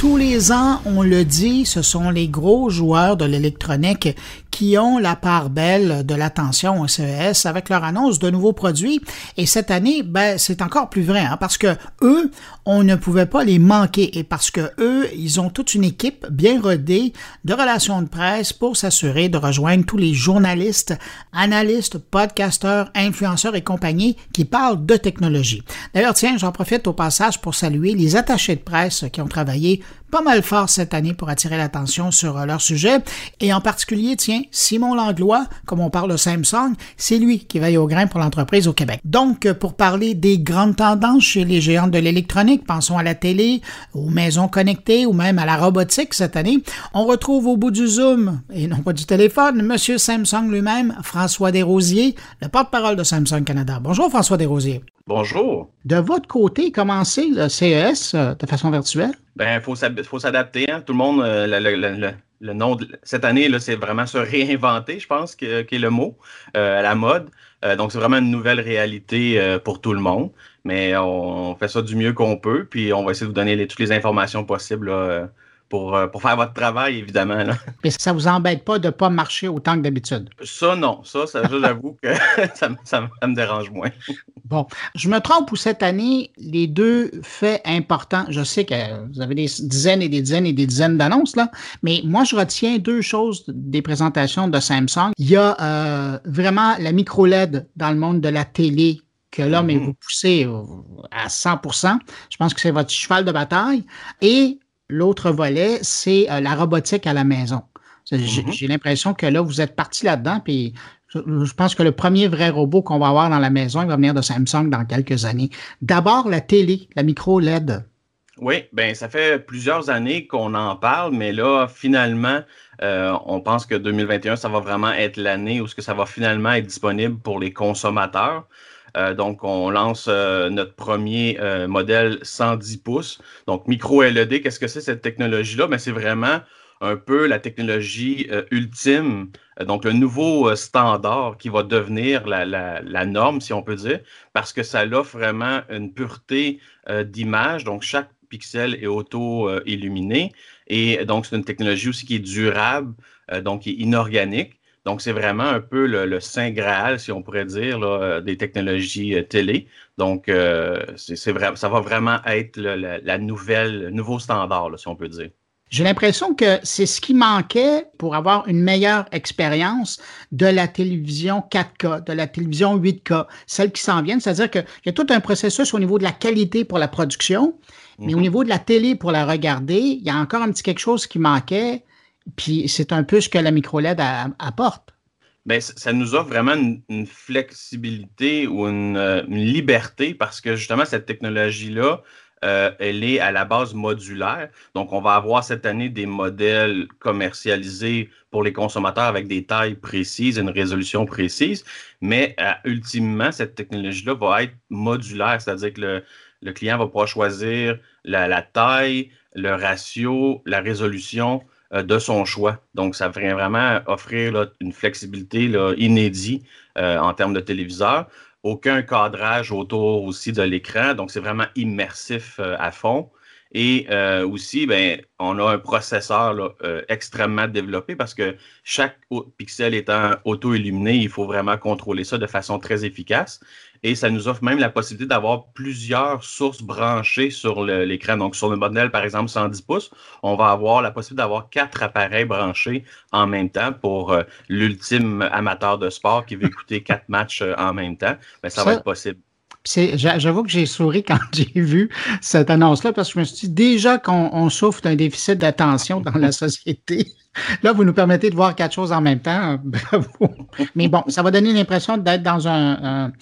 [SPEAKER 2] Tous les ans, on le dit, ce sont les gros joueurs de l'électronique qui ont la part belle de l'attention au CES avec leur annonce de nouveaux produits. Et cette année, ben, c'est encore plus vrai, hein, parce que eux, on ne pouvait pas les manquer et parce que eux, ils ont toute une équipe bien rodée de relations de presse pour s'assurer de rejoindre tous les journalistes, analystes, podcasteurs, influenceurs et compagnie qui parlent de technologie. D'ailleurs, tiens, j'en profite au passage pour saluer les attachés de presse qui ont travaillé pas mal fort cette année pour attirer l'attention sur euh, leur sujet. Et en particulier, tiens, Simon Langlois, comme on parle de Samsung, c'est lui qui veille au grain pour l'entreprise au Québec. Donc, euh, pour parler des grandes tendances chez les géants de l'électronique, pensons à la télé, aux maisons connectées ou même à la robotique cette année, on retrouve au bout du Zoom, et non pas du téléphone, Monsieur Samsung lui-même, François Desrosiers, le porte-parole de Samsung Canada. Bonjour François Desrosiers.
[SPEAKER 5] Bonjour.
[SPEAKER 2] De votre côté, comment c'est le CES euh, de façon virtuelle?
[SPEAKER 5] Ben, il faut s'adapter. Hein. Tout le monde, euh, le, nom de cette année, c'est vraiment se réinventer, je pense, qui est le mot, euh, à la mode. donc, c'est vraiment une nouvelle réalité pour tout le monde. Mais on, fait ça du mieux qu'on peut, puis on va essayer de vous donner toutes les informations possibles pour, faire votre travail, évidemment. Là.
[SPEAKER 2] Et ça ne vous embête pas de ne pas marcher autant que d'habitude?
[SPEAKER 5] Ça, non. Ça, ça j'avoue que ça, me dérange moins.
[SPEAKER 2] Bon, je me trompe ou cette année, les deux faits importants, je sais que vous avez des dizaines et des dizaines et des dizaines d'annonces, là, mais moi, je retiens deux choses des présentations de Samsung. Il y a euh, vraiment la micro LED dans le monde de la télé que là, mais mm-hmm. vous poussez à 100 Je pense que c'est votre cheval de bataille. Et L'autre volet, c'est euh, la robotique à la maison. Mm-hmm. J'ai l'impression que là, vous êtes parti là-dedans, puis je pense que le premier vrai robot qu'on va avoir dans la maison, il va venir de Samsung dans quelques années. D'abord, la télé, la micro LED.
[SPEAKER 5] Oui, ben ça fait plusieurs années qu'on en parle, mais là, finalement, euh, on pense que 2021, ça va vraiment être l'année où ce que ça va finalement être disponible pour les consommateurs. Euh, donc, on lance euh, notre premier euh, modèle 110 pouces. Donc, micro LED, qu'est-ce que c'est cette technologie-là? Ben, c'est vraiment un peu la technologie ultime, donc le nouveau standard qui va devenir la, norme, si on peut dire, parce que ça offre vraiment une pureté d'image. Donc, chaque pixel est auto-illuminé. Et donc, c'est une technologie aussi qui est durable, donc qui est inorganique. Donc, c'est vraiment un peu le, saint Graal, si on pourrait dire, euh, des technologies euh, télé. Donc, euh, c'est vrai, ça va vraiment être la, nouvelle, le nouveau standard, si on peut dire.
[SPEAKER 2] J'ai l'impression que c'est ce qui manquait pour avoir une meilleure expérience de la télévision 4K, de la télévision 8K, celle qui s'en vient. C'est-à-dire qu'il y a tout un processus au niveau de la qualité pour la production, mais au mhm. niveau de la télé pour la regarder, il y a encore un petit quelque chose qui manquait. Puis c'est un peu ce que la micro-LED apporte.
[SPEAKER 5] Bien, ça nous offre vraiment une, flexibilité ou euh, une, liberté parce que justement, cette technologie-là, euh, elle est à la base modulaire. Donc, on va avoir cette année des modèles commercialisés pour les consommateurs avec des tailles précises, une résolution précise. Mais euh, ultimement, cette technologie-là va être modulaire, c'est-à-dire que le, client va pouvoir choisir la taille, le ratio, la résolution de son choix. Donc, ça vient vraiment offrir une flexibilité inédite euh, en termes de téléviseur. Aucun cadrage autour aussi de l'écran. Donc, c'est vraiment immersif euh, à fond. Et aussi, ben, on a un processeur extrêmement développé parce que chaque pixel étant auto-illuminé, il faut vraiment contrôler ça de façon très efficace. Et ça nous offre même la possibilité d'avoir plusieurs sources branchées sur l'écran. Donc, sur le modèle, par exemple, 110 pouces, on va avoir la possibilité d'avoir quatre appareils branchés en même temps pour euh, l'ultime amateur de sport qui veut écouter quatre matchs euh, en même temps. Mais ben, ça, va être possible.
[SPEAKER 2] J'avoue que j'ai souri quand j'ai vu cette annonce-là parce que je me suis dit déjà qu'on souffre d'un déficit d'attention dans la société. Là, vous nous permettez de voir quatre choses en même temps. Bravo. Mais bon, ça va donner l'impression d'être dans un,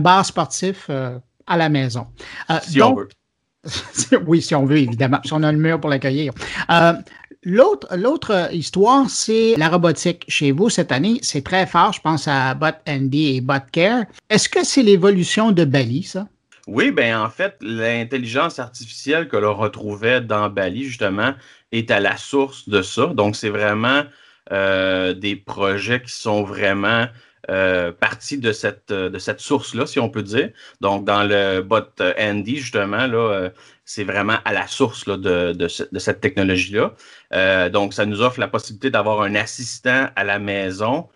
[SPEAKER 2] bar sportif euh, à la maison.
[SPEAKER 5] Euh, si on veut.
[SPEAKER 2] oui, si on veut, évidemment. Si on a le mur pour l'accueillir. Euh, l'autre, histoire, c'est la robotique. Chez vous, cette année, c'est très fort. Je pense à BotND et BotCare. Est-ce que c'est l'évolution de Bali, ça?
[SPEAKER 5] Oui, bien, en fait, l'intelligence artificielle que l'on retrouvait dans Bali, justement, est à la source de ça. Donc, c'est vraiment euh, des projets qui sont vraiment euh, partie de cette, euh, source-là, si on peut dire. Donc, dans le bot euh, Andy, justement, là, c'est vraiment à la source de, cette technologie-là. donc, ça nous offre la possibilité d'avoir un assistant à la maison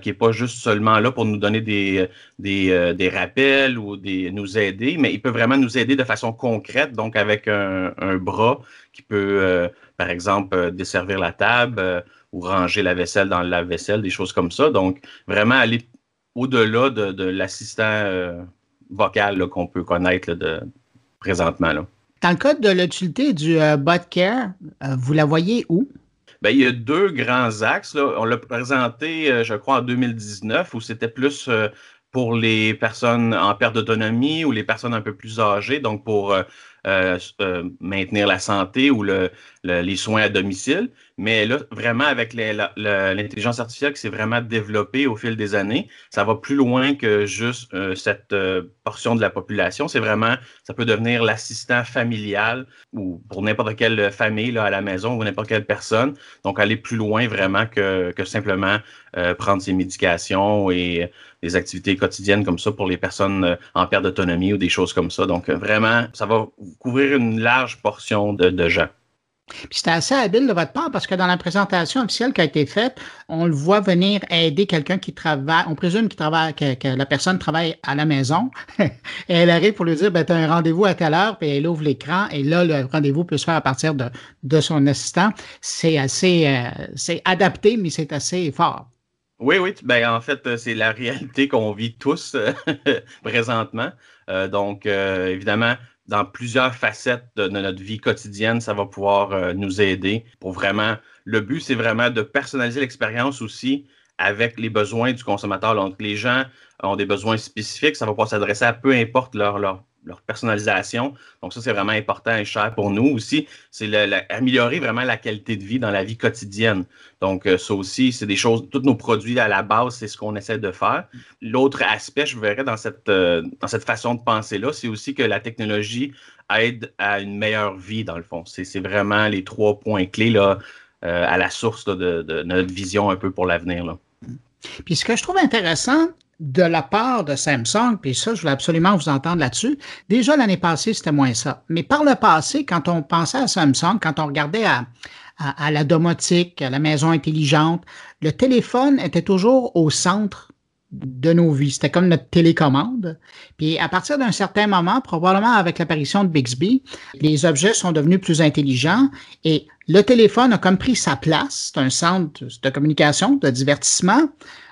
[SPEAKER 5] qui n'est pas juste seulement là pour nous donner des, des, rappels ou nous aider, mais il peut vraiment nous aider de façon concrète, donc avec un, bras qui peut, par exemple, desservir la table ou ranger la vaisselle dans le lave-vaisselle, des choses comme ça. Donc, vraiment aller au-delà de, l'assistant euh, vocal qu'on peut connaître présentement.
[SPEAKER 2] Dans le cas de l'utilité du euh, BotCare, euh, vous la voyez où?
[SPEAKER 5] Bien, il y a deux grands axes. On l'a présenté, je crois, en 2019, où c'était plus pour les personnes en perte d'autonomie ou les personnes un peu plus âgées, donc pour euh, euh, maintenir la santé ou le, les soins à domicile. Mais là, vraiment, avec l'intelligence artificielle qui s'est vraiment développée au fil des années, ça va plus loin que juste euh, cette portion de la population. C'est vraiment, ça peut devenir l'assistant familial ou pour n'importe quelle famille là, à la maison ou n'importe quelle personne. Donc, aller plus loin vraiment que, que simplement prendre ses médications et des activités quotidiennes comme ça pour les personnes en perte d'autonomie ou des choses comme ça. Donc, vraiment, ça va couvrir une large portion de, gens.
[SPEAKER 2] Puis c'était assez habile de votre part parce que dans la présentation officielle qui a été faite, on le voit venir aider quelqu'un qui travaille, on présume qu'il travaille, que, la personne travaille à la maison. et elle arrive pour lui dire, ben, tu as un rendez-vous à telle heure, puis elle ouvre l'écran et là, le rendez-vous peut se faire à partir de, de son assistant. C'est assez, euh, c'est adapté, mais c'est assez fort.
[SPEAKER 5] Oui, oui. Ben, en fait, euh, c'est la réalité qu'on vit tous euh, présentement. donc, évidemment, dans plusieurs facettes de, notre vie quotidienne, ça va pouvoir euh, nous aider pour vraiment. Le but, c'est vraiment de personnaliser l'expérience aussi avec les besoins du consommateur. Donc, les gens ont des besoins spécifiques, ça va pouvoir s'adresser à peu importe leur, leur, leur personnalisation. Donc, ça, c'est vraiment important et cher pour nous aussi. C'est améliorer vraiment la qualité de vie dans la vie quotidienne. Donc, euh, ça aussi, c'est des choses, tous nos produits à la base, c'est ce qu'on essaie de faire. L'autre aspect, je verrais dans cette, euh, dans cette façon de penser-là, c'est aussi que la technologie aide à une meilleure vie, dans le fond. C'est vraiment les trois points clés là, euh, à la source de, de, notre vision un peu pour l'avenir.
[SPEAKER 2] Puis ce que je trouve intéressant, de la part de Samsung, puis ça, je voulais absolument vous entendre là-dessus. Déjà, l'année passée, c'était moins ça. Mais par le passé, quand on pensait à Samsung, quand on regardait à, à, la domotique, à la maison intelligente, le téléphone était toujours au centre de nos vies. C'était comme notre télécommande. Puis à partir d'un certain moment, probablement avec l'apparition de Bixby, les objets sont devenus plus intelligents et le téléphone a comme pris sa place. C'est un centre de communication, de divertissement.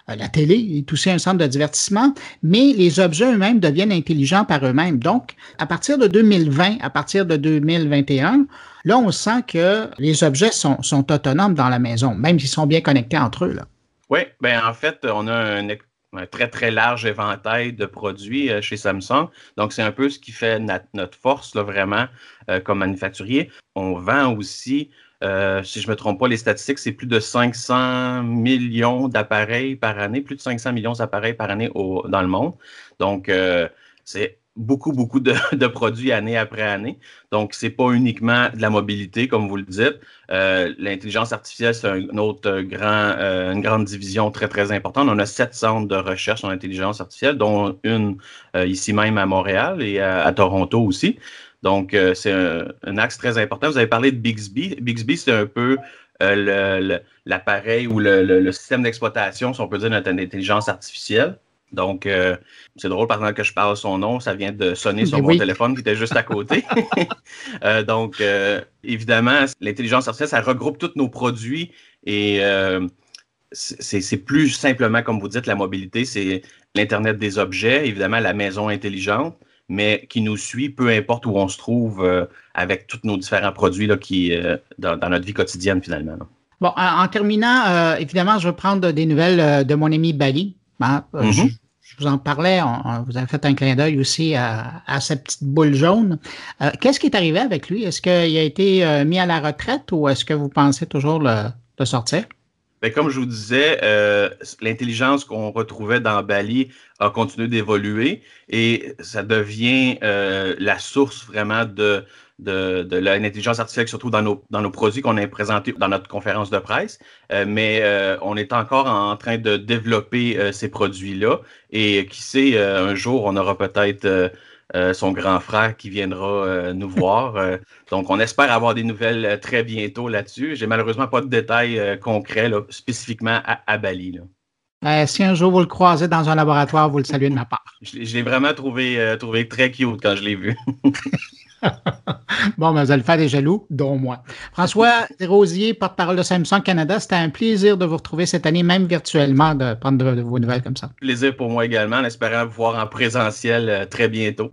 [SPEAKER 2] La télé est aussi un centre de divertissement, mais les objets eux-mêmes deviennent intelligents par eux-mêmes. Donc, à partir de 2020, à partir de 2021, là, on sent que les objets sont, autonomes dans la maison, même s'ils sont bien connectés entre eux. Là.
[SPEAKER 5] Oui, ben en fait, on a un, très, très large éventail de produits euh, chez Samsung. Donc, c'est un peu ce qui fait notre, force, là, vraiment, euh, comme manufacturier. On vend aussi euh, si je ne me trompe pas, les statistiques, c'est plus de 500 millions d'appareils par année, plus de 500 millions d'appareils par année dans le monde. Donc, euh, c'est beaucoup, beaucoup de, produits année après année. Donc, ce n'est pas uniquement de la mobilité, comme vous le dites. Euh, l'intelligence artificielle, c'est un autre une grande division très, très importante. On a sept centres de recherche en intelligence artificielle, dont une ici même à Montréal et à Toronto aussi. Donc, euh, c'est un, axe très important. Vous avez parlé de Bixby. Bixby, c'est un peu euh, l'appareil ou le, système d'exploitation, si on peut dire, de notre intelligence artificielle. Donc, euh, c'est drôle, pendant que je parle son nom, ça vient de sonner sur mon téléphone qui était juste à côté. donc, évidemment, l'intelligence artificielle, ça regroupe tous nos produits et c'est plus simplement, comme vous dites, la mobilité, c'est l'Internet des objets, évidemment, la maison intelligente mais qui nous suit, peu importe où on se trouve avec tous nos différents produits là, qui, dans, notre vie quotidienne finalement.
[SPEAKER 2] Bon, en, terminant, évidemment, je vais prendre des nouvelles de mon ami Bali. Hein, mm-hmm je vous en parlais, vous avez fait un clin d'œil aussi à, cette petite boule jaune. Euh, qu'est-ce qui est arrivé avec lui? Est-ce qu'il a été euh, mis à la retraite ou est-ce que vous pensez toujours le, sortir?
[SPEAKER 5] Bien, comme je vous disais, euh, l'intelligence qu'on retrouvait dans Bali a continué d'évoluer et ça devient la source vraiment de, de, l'intelligence artificielle qui se retrouve dans nos, dans nos produits qu'on a présentés dans notre conférence de presse. Euh, mais euh, on est encore en train de développer euh, ces produits-là. Et qui sait, un jour, on aura peut-être son grand frère qui viendra nous voir. donc, on espère avoir des nouvelles très bientôt là-dessus. J'ai malheureusement pas de détails concrets spécifiquement à, Bali.
[SPEAKER 2] si un jour vous le croisez dans un laboratoire, vous le saluez de ma part.
[SPEAKER 5] Je, l'ai vraiment trouvé, trouvé très cute quand je l'ai vu.
[SPEAKER 2] bon, ben, vous allez le faire des jaloux, dont moi. François Rosier, porte-parole de Samsung Canada, c'était un plaisir de vous retrouver cette année, même virtuellement, de prendre de, vos nouvelles comme ça.
[SPEAKER 5] Plaisir pour moi également, en espérant vous voir en présentiel euh, très bientôt.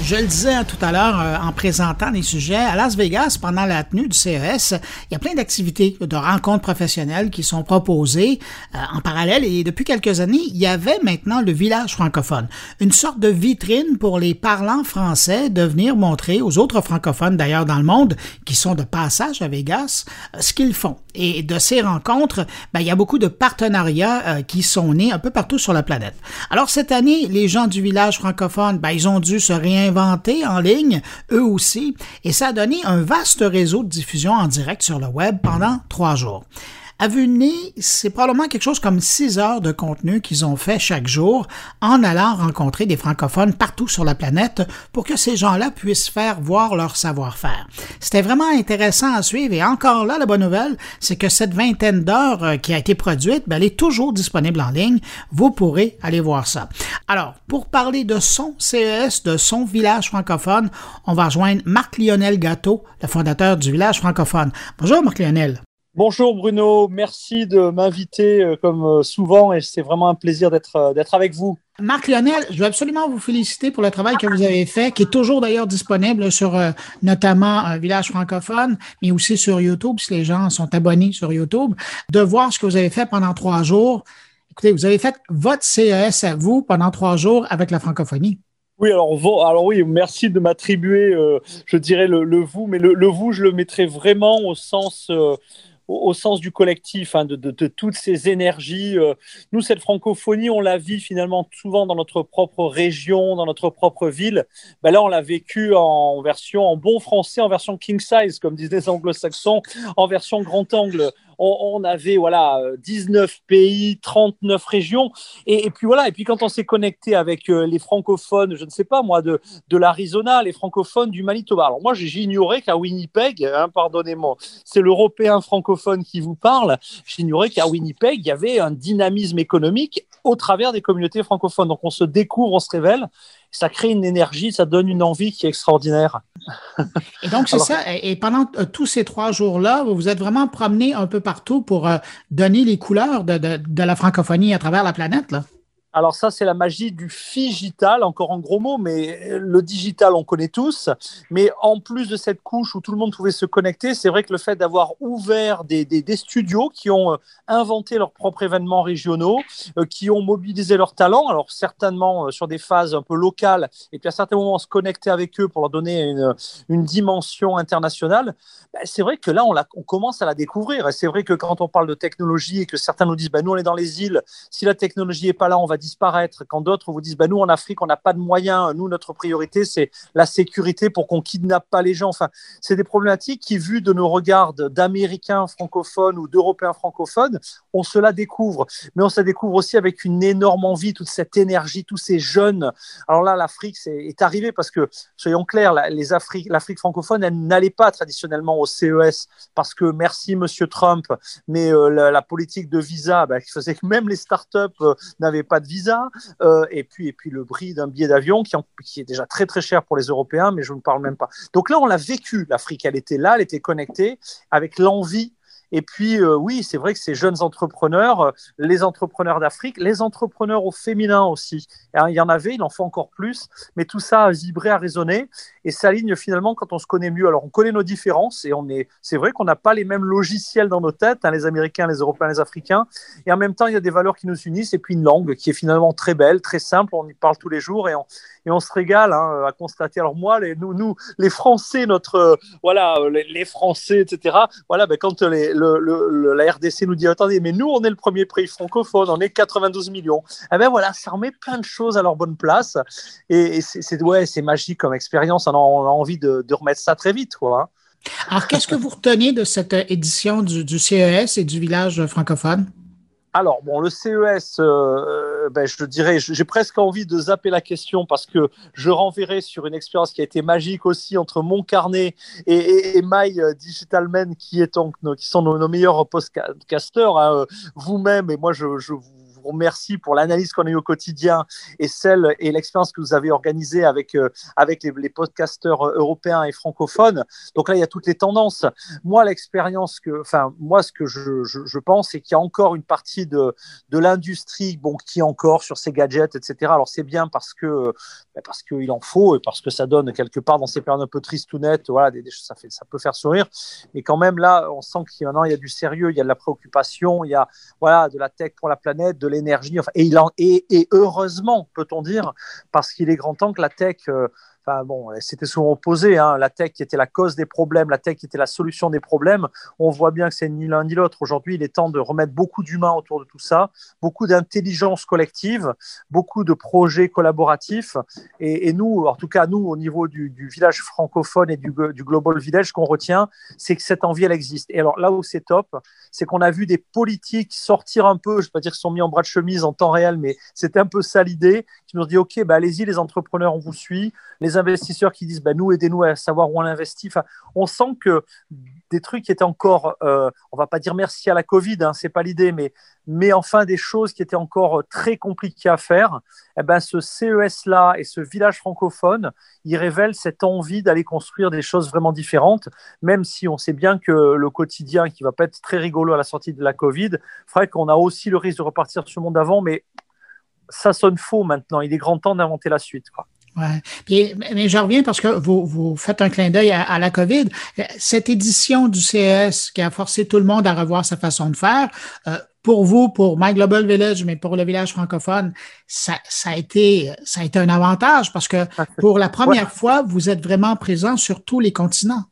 [SPEAKER 2] Je le disais tout à l'heure euh, en présentant les sujets, à Las Vegas, pendant la tenue du CES, il y a plein d'activités, de rencontres professionnelles qui sont proposées euh, en parallèle et depuis quelques années, il y avait maintenant le village francophone, une sorte de vitrine pour les parlants français de venir montrer aux autres francophones d'ailleurs dans le monde qui sont de passage à Vegas euh, ce qu'ils font. Et de ces rencontres, ben, il y a beaucoup de partenariats qui sont nés un peu partout sur la planète. Alors cette année, les gens du village francophone, ben, ils ont dû se réinventer inventé en ligne, eux aussi, et ça a donné un vaste réseau de diffusion en direct sur le web pendant trois jours. À c'est probablement quelque chose comme six heures de contenu qu'ils ont fait chaque jour en allant rencontrer des francophones partout sur la planète pour que ces gens-là puissent faire voir leur savoir-faire. C'était vraiment intéressant à suivre et encore là, la bonne nouvelle, c'est que cette vingtaine d'heures euh, qui a été produite, ben, elle est toujours disponible en ligne. Vous pourrez aller voir ça. Alors, pour parler de son CES, de son village francophone, on va rejoindre Marc-Lionel Gâteau, le fondateur du village francophone. Bonjour Marc-Lionel.
[SPEAKER 6] Bonjour Bruno, merci de m'inviter euh, comme euh, souvent et c'est vraiment un plaisir d'être euh, d'être avec vous.
[SPEAKER 2] Marc Lionel, je veux absolument vous féliciter pour le travail que vous avez fait, qui est toujours d'ailleurs disponible sur notamment Village francophone, mais aussi sur YouTube, si les gens sont abonnés sur YouTube, de voir ce que vous avez fait pendant trois jours. Écoutez, vous avez fait votre CES à vous pendant trois jours avec la francophonie.
[SPEAKER 6] Oui, alors, alors oui, merci de m'attribuer, je dirais, le, vous, mais le, vous, je le mettrai vraiment au sens au, sens du collectif, hein, de, toutes ces énergies. Euh. nous, cette francophonie, on la vit finalement souvent dans notre propre région, dans notre propre ville. Ben là, on l'a vécu en version, en bon français, en version king size, comme disent les anglo-saxons, en version grand angle on, avait voilà 19 pays, 39 régions, et, puis voilà. Et puis quand on s'est connecté avec euh, les francophones, je ne sais pas moi, de, de l'Arizona, les francophones du Manitoba. Alors moi, j'ignorais qu'à Winnipeg, hein, pardonnez-moi, c'est l'Européen francophone qui vous parle. J'ignorais qu'à Winnipeg, il y avait un dynamisme économique au travers des communautés francophones. Donc on se découvre, on se révèle ça crée une énergie, ça donne une envie qui est extraordinaire.
[SPEAKER 2] Et donc, c'est ça. Et pendant euh, tous ces trois jours-là, vous vous êtes vraiment promené un peu partout pour euh, donner les couleurs de, de, la francophonie à travers la planète, là.
[SPEAKER 6] Alors ça, c'est la magie du digital, encore en gros mot, mais le digital, on connaît tous. Mais en plus de cette couche où tout le monde pouvait se connecter, c'est vrai que le fait d'avoir ouvert des, des, studios qui ont euh, inventé leurs propres événements régionaux, euh, qui ont mobilisé leurs talents, alors certainement euh, sur des phases un peu locales, et puis à certains moments se connecter avec eux pour leur donner une, une dimension internationale, ben, c'est vrai que là, on, commence à la découvrir. Et c'est vrai que quand on parle de technologie et que certains nous disent, ben, nous, on est dans les îles, si la technologie n'est pas là, on va disparaître, quand d'autres vous disent bah, nous en Afrique on n'a pas de moyens, nous notre priorité c'est la sécurité pour qu'on kidnappe pas les gens. Enfin, c'est des problématiques qui, vues de nos regards d'Américains francophones ou d'Européens francophones, on se la découvre. Mais on se la découvre aussi avec une énorme envie, toute cette énergie, tous ces jeunes. Alors là, l'Afrique est, arrivée parce que, soyons clairs, l'Afrique francophone, elle n'allait pas traditionnellement au CES parce que merci Monsieur Trump, mais euh, la, politique de visa bah, qui faisait que même les startups euh, n'avaient pas de visa, euh, et, puis, et puis le prix d'un billet d'avion qui, qui, est déjà très très cher pour les Européens, mais je ne parle même pas. Donc là, on l'a vécu, l'Afrique, elle était là, elle était connectée avec l'envie Et puis, euh, oui, c'est vrai que ces jeunes entrepreneurs, euh, les entrepreneurs d'Afrique, les entrepreneurs au féminin aussi, hein, il y en avait, il en faut encore plus, mais tout ça a vibré, a résonné, et s'aligne finalement quand on se connaît mieux. Alors, on connaît nos différences, et on est, c'est vrai qu'on n'a pas les mêmes logiciels dans nos têtes, hein, les Américains, les Européens, les Africains, et en même temps, il y a des valeurs qui nous unissent, et puis une langue qui est finalement très belle, très simple, on y parle tous les jours, et on, et on se régale hein, à constater. Alors moi, les, nous, nous, les Français, notre, euh, voilà, les, Français, etc., voilà, ben, quand les le, la RDC nous dit attendez, mais nous, on est le premier pays francophone, on est 92 millions. Eh ben voilà, ça remet plein de choses à leur bonne place. Et, c'est ouais, magique comme expérience. On a, envie de, remettre ça très vite. Quoi. Hein.
[SPEAKER 2] Alors, qu'est-ce que vous retenez de cette édition du CES et du village francophone?
[SPEAKER 6] Alors, bon, le CES, euh, ben, je dirais, j'ai presque envie de zapper la question parce que je renverrai sur une expérience qui a été magique aussi entre mon carnet et, My euh, Digital Men, qui, sont nos, meilleurs podcasters, hein, euh, vous-même, et moi, je, vous remercie pour l'analyse qu'on a eue au quotidien et celle et l'expérience que vous avez organisée avec, euh, avec les, podcasteurs européens et francophones. Donc là, il y a toutes les tendances. Moi, l'expérience que, enfin, moi, ce que je, pense, c'est qu'il y a encore une partie de, de l'industrie, bon, qui est encore sur ces gadgets, etc. Alors c'est bien parce que, ben, parce qu'il en faut et parce que ça donne quelque part dans ces périodes un peu tristes ou nettes, voilà, ça fait, ça peut faire sourire. Mais quand même, là, on sent qu'il y a du sérieux, il y a de la préoccupation, il y a, voilà, de la tech pour la planète, de l'énergie. Et, heureusement, peut-on dire, parce qu'il est grand temps que la tech euh, c'était souvent opposé. Hein. La tech qui était la cause des problèmes, la tech qui était la solution des problèmes. On voit bien que c'est ni l'un ni l'autre. Aujourd'hui, il est temps de remettre beaucoup d'humains autour de tout ça, beaucoup d'intelligence collective, beaucoup de projets collaboratifs. Et, nous, en tout cas, nous, au niveau du, village francophone et du, Global Village, qu'on retient, c'est que cette envie, elle existe. Et alors là où c'est top, c'est qu'on a vu des politiques sortir un peu, je ne vais pas dire qu'ils sont mis en bras de chemise en temps réel, mais c'était un peu ça l'idée, qui nous dit, OK, bah, allez-y, les entrepreneurs, on vous suit. Les investisseurs qui disent bah, nous, aidez-nous à savoir où on investit. On sent que des trucs qui étaient encore, euh, on va pas dire merci à la Covid, hein, c'est pas l'idée, mais, mais enfin des choses qui étaient encore très compliquées à faire. Eh ben, ce CES-là et ce village francophone, ils révèlent cette envie d'aller construire des choses vraiment différentes, même si on sait bien que le quotidien, qui va pas être très rigolo à la sortie de la Covid, ferait qu'on a aussi le risque de repartir sur le monde d'avant, mais ça sonne faux maintenant. Il est grand temps d'inventer la suite.
[SPEAKER 2] Ouais. mais je reviens parce que vous, vous faites un clin d'œil à, la COVID. Cette édition du CES qui a forcé tout le monde à revoir sa façon de faire, euh, pour vous, pour My Global Village, mais pour le village francophone, ça, ça, a, été, ça a été un avantage parce que pour la première fois, vous êtes vraiment présent sur tous les continents.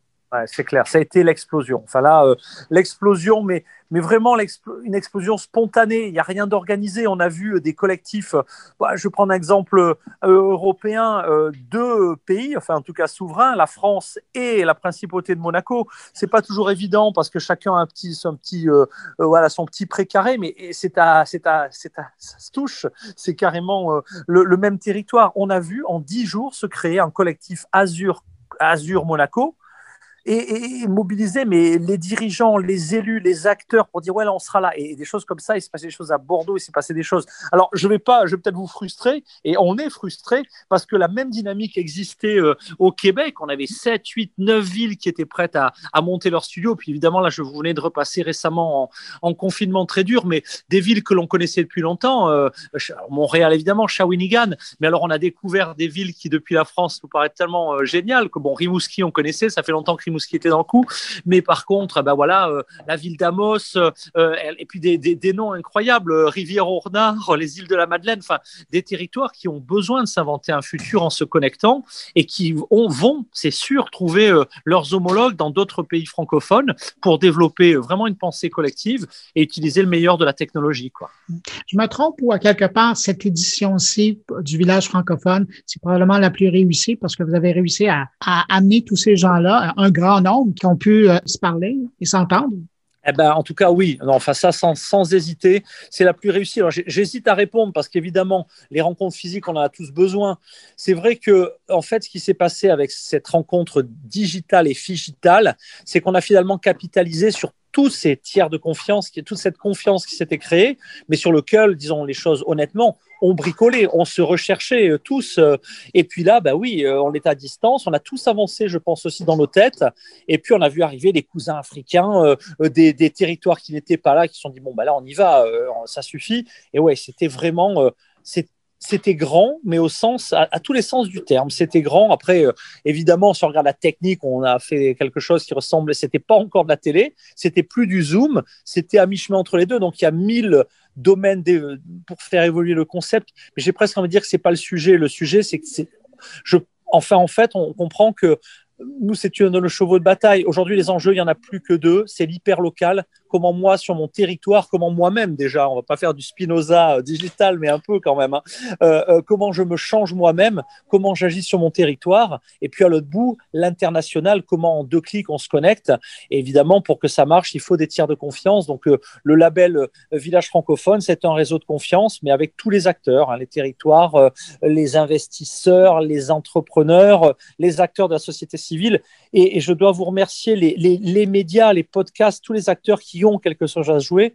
[SPEAKER 6] C'est clair, ça a été l'explosion. Enfin là, euh, l'explosion, mais mais vraiment une explosion spontanée. Il n'y a rien d'organisé. On a vu euh, des collectifs. Euh, bah, je prends un exemple européen, deux pays, enfin en tout cas souverains, la France et la principauté de Monaco. C'est pas toujours évident parce que chacun a petit, son petit, voilà, son petit précaré, mais c'est à, c'est à, c'est à, ça se touche. C'est carrément le, le, même territoire. On a vu en dix jours se créer un collectif Azur, Azur Monaco et, mobiliser mais les dirigeants, les élus, les acteurs pour dire ouais là on sera là et, des choses comme ça. Il s'est passé des choses à Bordeaux, il s'est passé des choses. Alors je vais pas, je vais peut-être vous frustrer et on est frustré parce que la même dynamique existait euh, au Québec. On avait 7, 8, 9 villes qui étaient prêtes à, monter leur studio. Puis évidemment là je vous venais de repasser récemment en, en confinement très dur, mais des villes que l'on connaissait depuis longtemps. Euh, Montréal évidemment, Shawinigan. Mais alors on a découvert des villes qui depuis la France nous paraissent tellement euh, géniales que bon Rimouski on connaissait, ça fait longtemps que Rimouski ce qui était dans le coup. Mais par contre, ben voilà, euh, la ville d'Amos, euh, et puis des, noms incroyables, euh, Rivière-au-Renard, les îles de la Madeleine, enfin, des territoires qui ont besoin de s'inventer un futur en se connectant et qui ont, vont, c'est sûr, trouver leurs homologues dans d'autres pays francophones pour développer vraiment une pensée collective et utiliser le meilleur de la technologie. Quoi.
[SPEAKER 2] Je me trompe ou à quelque part, cette édition-ci du village francophone, c'est probablement la plus réussie parce que vous avez réussi à, à amener tous ces gens-là, un grand nombre qui ont pu euh, se parler et s'entendre?
[SPEAKER 6] Eh ben, en tout cas, oui. Non, enfin, ça, sans, sans hésiter, c'est la plus réussie. Alors, j'hésite à répondre parce qu'évidemment, les rencontres physiques, on en a tous besoin. C'est vrai que, en fait, ce qui s'est passé avec cette rencontre digitale et figitale, c'est qu'on a finalement capitalisé sur tous ces tiers de confiance, toute cette confiance qui s'était créée, mais sur lequel, disons les choses honnêtement, on bricolait, on se recherchait euh, tous. Euh, et puis là, bah oui, euh, on est à distance, on a tous avancé, je pense aussi dans nos têtes. Et puis on a vu arriver des cousins africains, des, territoires qui n'étaient pas là, qui se sont dit bon bah là on y va, ça suffit. Et ouais, c'était vraiment, c'était grand, mais au sens, à, tous les sens du terme. C'était grand. Après, évidemment, si on regarde la technique, on a fait quelque chose qui ressemblait. C'était pas encore de la télé, c'était plus du zoom, c'était à mi-chemin entre les deux. Donc il y a mille domaine pour faire évoluer le concept. Mais j'ai presque envie de dire que c'est pas le sujet. Le sujet, c'est que c'est, je, enfin, en fait, on comprend que nous, c'est le chevaux de bataille. Aujourd'hui, les enjeux, il y en a plus que deux. C'est l'hyper local comment moi, sur mon territoire, comment moi-même déjà, on va pas faire du Spinoza euh, digital, mais un peu quand même, hein, euh, euh, comment je me change moi-même, comment j'agis sur mon territoire, et puis à l'autre bout, l'international, comment en deux clics on se connecte. Évidemment, pour que ça marche, il faut des tiers de confiance. Donc le label Village francophone, c'est un réseau de confiance, mais avec tous les acteurs, hein, les territoires, les investisseurs, les entrepreneurs, les acteurs de la société civile. Et, je dois vous remercier les, les médias, les podcasts, tous les acteurs qui ont quelque chose à jouer,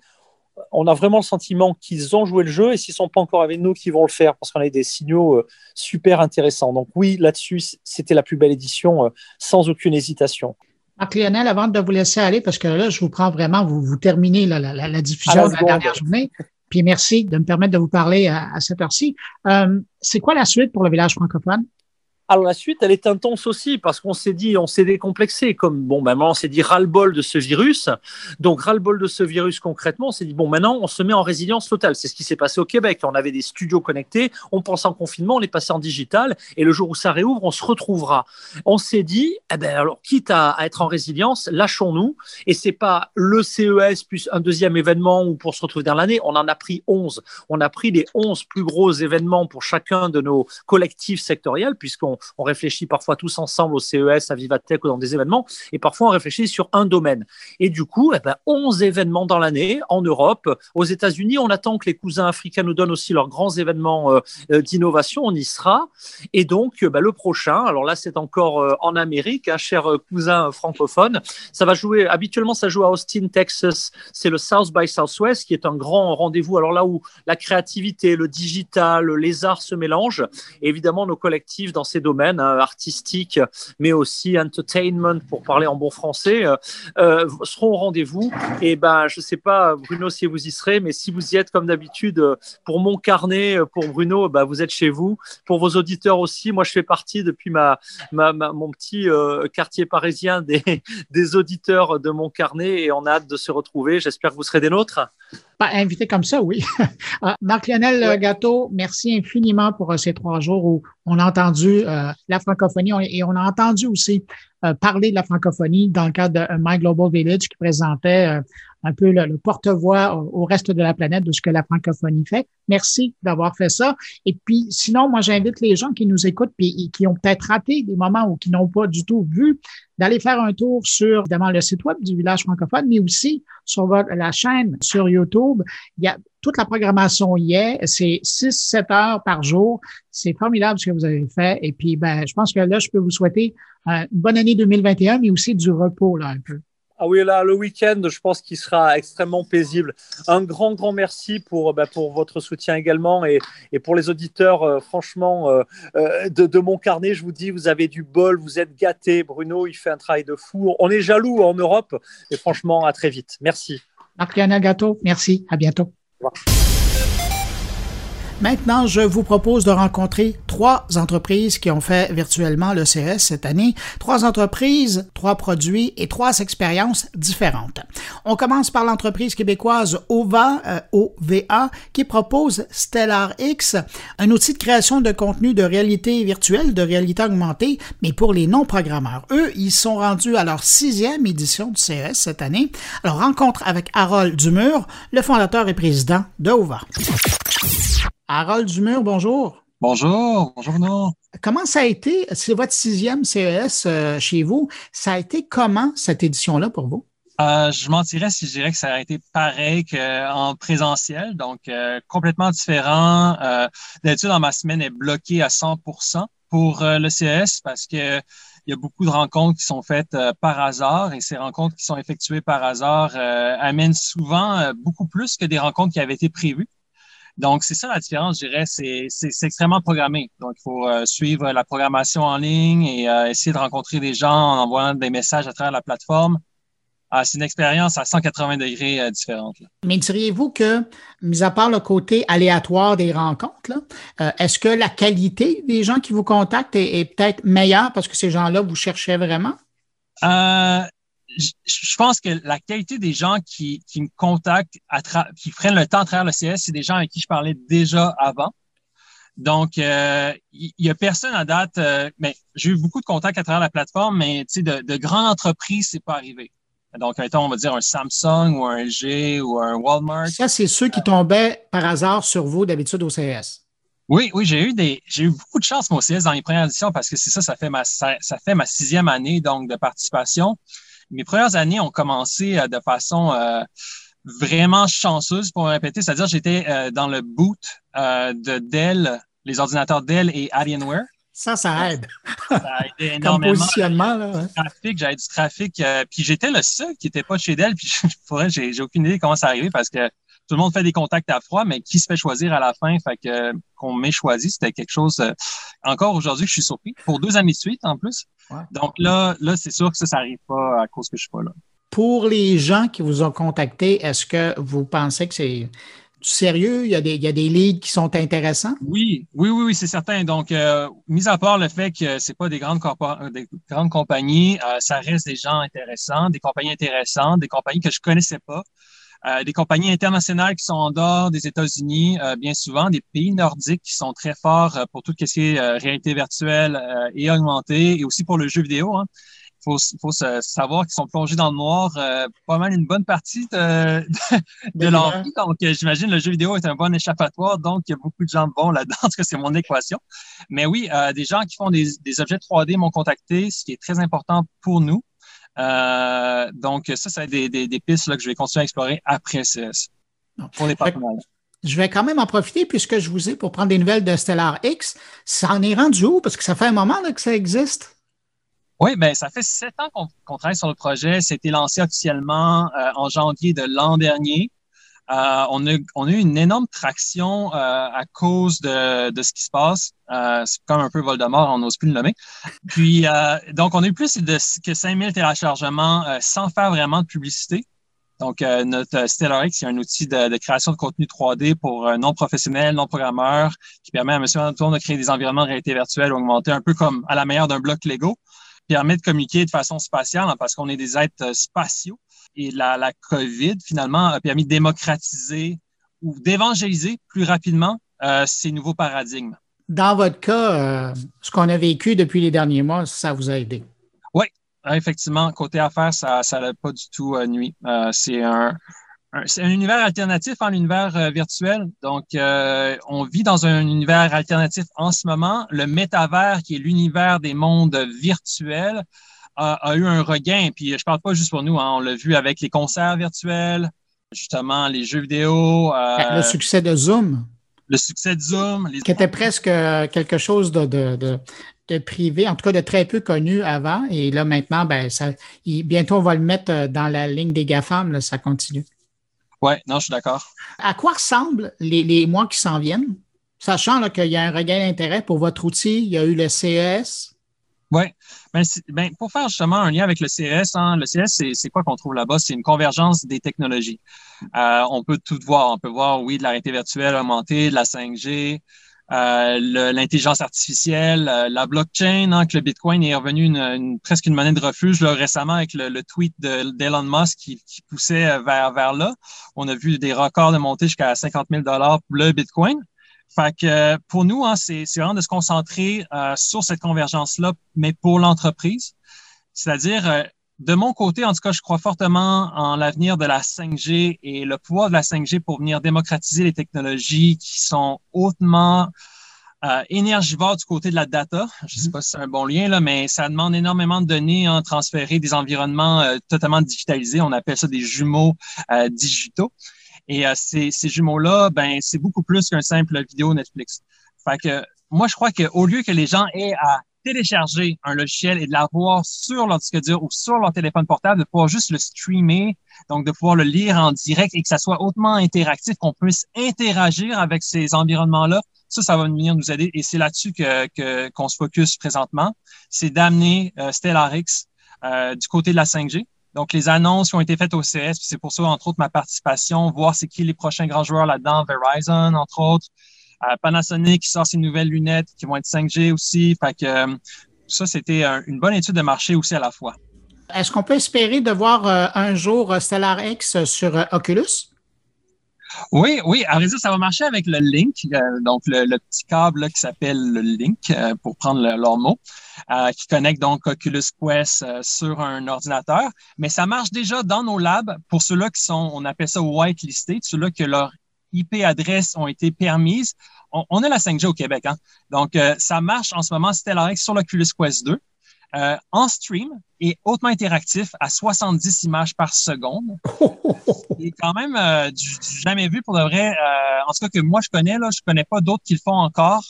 [SPEAKER 6] on a vraiment le sentiment qu'ils ont joué le jeu et s'ils ne sont pas encore avec nous, qu'ils vont le faire parce qu'on a des signaux euh, super intéressants. Donc oui, là-dessus, c'était la plus belle édition, euh, sans aucune hésitation.
[SPEAKER 2] Marc Lionel, avant de vous laisser aller, parce que là, je vous prends vraiment, vous, vous terminez la, diffusion de la dernière journée. Puis merci de me permettre de vous parler à, cette heure-ci. Euh, c'est quoi la suite pour le village francophone?
[SPEAKER 6] Alors la suite, elle est intense aussi parce qu'on s'est dit, on s'est décomplexé. Comme bon, ben, maintenant on s'est dit ras-le-bol de ce virus. Donc ras-le-bol de ce virus concrètement, on s'est dit bon, maintenant on se met en résilience totale. C'est ce qui s'est passé au Québec. On avait des studios connectés, on pensait en confinement, on est passé en digital et le jour où ça réouvre, on se retrouvera. On s'est dit, eh ben alors quitte à, être en résilience, lâchons-nous. Et c'est pas le CES plus un deuxième événement ou pour se retrouver dans l'année. On en a pris 11. On a pris les 11 plus gros événements pour chacun de nos collectifs sectoriels puisqu'on on réfléchit parfois tous ensemble au CES, à Vivatech ou dans des événements, et parfois on réfléchit sur un domaine. Et du coup, eh ben, 11 événements dans l'année en Europe. Aux États-Unis, on attend que les cousins africains nous donnent aussi leurs grands événements euh, euh, d'innovation. On y sera. Et donc, euh, ben, le prochain, alors là, c'est encore en Amérique, hein, cher cousin francophone. Ça va jouer, habituellement, ça joue à Austin, Texas. C'est le South by Southwest, qui est un grand rendez-vous. Alors là où la créativité, le digital, les arts se mélangent. évidemment, nos collectifs dans ces domaines domaine hein, mais aussi entertainment, pour parler en bon français, euh, euh, seront au rendez-vous. Et ben, je sais pas, Bruno, si vous y serez, mais si vous y êtes comme d'habitude, euh, pour mon carnet, pour Bruno, ben, vous êtes chez vous. Pour vos auditeurs aussi, moi, je fais partie depuis ma, ma, mon petit quartier parisien des, des auditeurs de mon carnet et on a hâte de se retrouver. J'espère que vous serez des nôtres.
[SPEAKER 2] Pas invité comme ça, oui. Ah, Marc-Lionel Gâteau, merci infiniment pour ces trois jours où on a entendu euh, la francophonie et on a entendu aussi euh, parler de la francophonie dans le cadre de My Global Village qui présentait euh, un peu le, porte-voix au, reste de la planète de ce que la francophonie fait. Merci d'avoir fait ça. Et puis, sinon, moi, j'invite les gens qui nous écoutent et qui ont peut-être raté des moments ou qui n'ont pas du tout vu d'aller faire un tour sur, évidemment, le site web du village francophone, mais aussi sur la chaîne sur YouTube. Il y a toute la programmation y est. C'est 6-7 heures par jour. C'est formidable ce que vous avez fait. Et puis, ben, je pense que là, je peux vous souhaiter une bonne année 2021, mais aussi du repos, là, un peu.
[SPEAKER 6] Ah oui, là, le week-end, je pense qu'il sera extrêmement paisible. Un grand, grand merci pour, bah, pour votre soutien également et, et pour les auditeurs, euh, franchement, euh, euh, de, de, mon carnet, je vous dis, vous avez du bol, vous êtes gâtés. Bruno, il fait un travail de fou. On est jaloux en Europe et franchement, à très vite. Merci.
[SPEAKER 2] Marc-Lionel Gâteau, merci. À bientôt. Revoir. Maintenant, je vous propose de rencontrer trois entreprises qui ont fait virtuellement le CS cette année. Trois entreprises, trois produits et trois expériences différentes. On commence par l'entreprise québécoise OVA, euh, OVA, qui propose Stellar X, un outil de création de contenu de réalité virtuelle, de réalité augmentée, mais pour les non-programmeurs. Eux, ils sont rendus à leur sixième édition du CS cette année. Alors, rencontre avec Harold Dumur, le fondateur et président de OVA. Harold Dumur, bonjour.
[SPEAKER 7] Bonjour, bonjour non.
[SPEAKER 2] Comment ça a été, c'est votre sixième CES euh, chez vous, ça a été comment cette édition-là pour vous?
[SPEAKER 7] Euh, je mentirais si je dirais que ça a été pareil qu'en présentiel, donc euh, complètement différent. D'habitude, dans ma semaine est bloquée à 100% pour le CES parce que il y a beaucoup de rencontres qui sont faites par hasard et ces rencontres qui sont effectuées par hasard amènent souvent beaucoup plus que des rencontres qui avaient été prévues. Donc, c'est ça la différence, je dirais, c'est extrêmement programmé. Donc, il faut suivre la programmation en ligne et essayer de rencontrer des gens en envoyant des messages à travers la plateforme. Ah, c'est une expérience à 180 degrés euh, différente.
[SPEAKER 2] Mais diriez-vous que, mis à part le côté aléatoire des rencontres, euh, est-ce que la qualité des gens qui vous contactent est, peut-être meilleure parce que ces gens-là, vous cherchez vraiment?
[SPEAKER 7] Euh, je pense que la qualité des gens qui, me contactent, qui prennent le temps à travers le CS, c'est des gens avec qui je parlais déjà avant. Donc, il y, a personne à date, mais j'ai eu beaucoup de contacts à travers la plateforme, mais de, de grandes entreprises, c'est pas arrivé. Donc, on va dire un Samsung ou un LG ou un Walmart.
[SPEAKER 2] Ça, c'est ceux qui tombaient par hasard sur vous d'habitude au CS.
[SPEAKER 7] Oui, oui, j'ai eu des, j'ai eu beaucoup de chance au CS dans les premières éditions parce que c'est ça, ça fait ma, ça, fait ma sixième année donc de participation. Mes premières années ont commencé euh, de façon euh, vraiment chanceuse pour répéter, c'est-à-dire j'étais euh, dans le boot de Dell, les ordinateurs Dell et Alienware.
[SPEAKER 2] Ça, ça aide. Ça a aidé énormément. Comme positionnement, là.
[SPEAKER 7] Trafic, j'avais du trafic. Euh, puis j'étais le seul qui n'était pas chez Dell. Puis j'ai, j'ai aucune idée comment ça arrivé parce que tout le monde fait des contacts à froid, mais qui se fait choisir à la fin? Fait que qu'on m'ait choisi, c'était quelque chose. Euh, encore aujourd'hui, je suis surpris. Pour deux années de suite, en plus. Donc là, là, c'est sûr que ça, ça n'arrive pas à cause que je suis pas là.
[SPEAKER 2] Pour les gens qui vous ont contacté, est-ce que vous pensez que c'est sérieux? Il y, a des, il y a des leads qui sont intéressants?
[SPEAKER 7] Oui, oui, oui, oui c'est certain. Donc, euh, mis à part le fait que c'est pas des grandes, euh, des grandes compagnies, euh, ça reste des gens intéressants, des compagnies intéressantes, des compagnies que je connaissais pas. Euh, des compagnies internationales qui sont en dehors des États-Unis, bien souvent, des pays nordiques qui sont très forts pour tout ce qui est réalité virtuelle et augmentée, et aussi pour le jeu vidéo. Hein faut, faut savoir qu'ils sont plongés dans le noir euh, pas mal une bonne partie de, de, leur vie. Donc, euh, j'imagine le jeu vidéo est un bon échappatoire. Donc, il y a beaucoup de gens bons là-dedans. parce que c'est mon équation. Mais oui, euh, des gens qui font des, des, objets 3D m'ont contacté, ce qui est très important pour nous. Donc, ça, c'est des, des, des, pistes là, que je vais continuer à explorer après CS. Pour les partenaires.
[SPEAKER 2] Je vais quand même en profiter puisque je vous ai pour prendre des nouvelles de Stellar X. Ça en est rendu où? Parce que ça fait un moment là, que ça existe.
[SPEAKER 7] Oui, ben ça fait sept ans qu'on travaille sur le projet. C'était lancé officiellement euh, en janvier de l'an dernier. Euh, on, a, eu une énorme traction euh, à cause de, ce qui se passe. c'est comme un peu Voldemort, on n'ose plus le nommer. Puis, donc, on a eu plus de, que 5000 téléchargements sans faire vraiment de publicité. Donc, notre StellarX, c'est un outil de, création de contenu 3D pour non professionnels, non programmeurs, qui permet à M. Antoine de créer des environnements de réalité virtuelle augmentée, un peu comme à la meilleure d'un bloc Lego permet de communiquer de façon spatiale hein, parce qu'on est des êtres euh, spatiaux. Et la, la COVID, finalement, a permis de démocratiser ou d'évangéliser plus rapidement euh, ces nouveaux paradigmes.
[SPEAKER 2] Dans votre cas, euh, ce qu'on a vécu depuis les derniers mois, ça vous a aidé?
[SPEAKER 7] Oui, effectivement. Côté affaires, ça n'a pas du tout nuit. c'est un, univers alternatif en l'univers euh, virtuel. Donc, euh, on vit dans un univers alternatif en ce moment. Le métavers, qui est l'univers des mondes virtuels, a, eu un regain. Puis, je parle pas juste pour nous. Hein. on l'a vu avec les concerts virtuels, justement les jeux vidéo.
[SPEAKER 2] Euh, le succès de Zoom.
[SPEAKER 7] Le succès de Zoom.
[SPEAKER 2] Qui était presque quelque chose de, de, de, de, privé, en tout cas de très peu connu avant. Et là, maintenant, ben, ça, bientôt, on va le mettre dans la ligne des GAFAM. Là, ça continue.
[SPEAKER 7] Oui, non, je suis d'accord.
[SPEAKER 2] À quoi ressemblent les, mois qui s'en viennent? Sachant qu'il y a un regain d'intérêt pour votre outil, il y a eu le CES.
[SPEAKER 7] Oui. Ben, ben, pour faire justement un lien avec le CES, hein, le CES, c'est quoi qu'on trouve là-bas? C'est une convergence des technologies. Euh, on peut tout voir. On peut voir, oui, de la réalité virtuelle augmentée, de la 5G, euh, l'intelligence artificielle, euh, la blockchain, hein, que le Bitcoin est revenu une, presque une monnaie de refuge là, récemment avec le, tweet d'Elon Musk qui, qui, poussait vers, vers là. On a vu des records de montée jusqu'à 50 000 dollars pour le Bitcoin. Fait que pour nous, hein, c'est vraiment de se concentrer euh, sur cette convergence-là, mais pour l'entreprise. C'est-à-dire, de mon côté, en tout cas, je crois fortement en l'avenir de la 5G et le pouvoir de la 5G pour venir démocratiser les technologies qui sont hautement euh, énergivores du côté de la data. Je ne sais mm-hmm. pas si c'est un bon lien, là, mais ça demande énormément de données en transférer des environnements euh, totalement digitalisés. On appelle ça des jumeaux euh, digitaux. Et euh, ces, ces jumeaux-là, ben, c'est beaucoup plus qu'un simple vidéo Netflix. Fait que moi, je crois qu'au lieu que les gens aient à télécharger un logiciel et de l'avoir sur leur disque dur ou sur leur téléphone portable, de pouvoir juste le streamer, donc de pouvoir le lire en direct et que ça soit hautement interactif, qu'on puisse interagir avec ces environnements-là, ça, ça va venir nous aider et c'est là-dessus que qu'on se focus présentement. C'est d'amener euh, StellarX euh, du côté de la 5G. Donc, les annonces qui ont été faites au CS, c'est pour ça, entre autres, ma participation, voir c'est qui les prochains grands joueurs là-dedans, Verizon, entre autres, euh, Panasonic qui sort ses nouvelles lunettes qui vont être 5G aussi. Fait que euh, ça, c'était une bonne étude de marché aussi à la fois.
[SPEAKER 2] Est-ce qu'on peut espérer de voir euh, un jour Stellar X sur Oculus?
[SPEAKER 7] Oui, oui. À vrai ça va marcher avec le Link, donc le, petit câble qui s'appelle le Link, pour prendre leur mot, qui connecte donc Oculus Quest sur un ordinateur. Mais ça marche déjà dans nos labs pour ceux-là qui sont, on appelle ça whitelisted, ceux-là que leur IP adresses ont été permises. On, a la 5G au Québec, hein? donc euh, ça marche en ce moment StellarX sur l'Oculus Quest 2. Euh, en stream et hautement interactif à 70 images par seconde. C'est quand même euh, du, jamais vu pour de vrai. en tout cas que moi je connais là, je connais pas d'autres qui le font encore.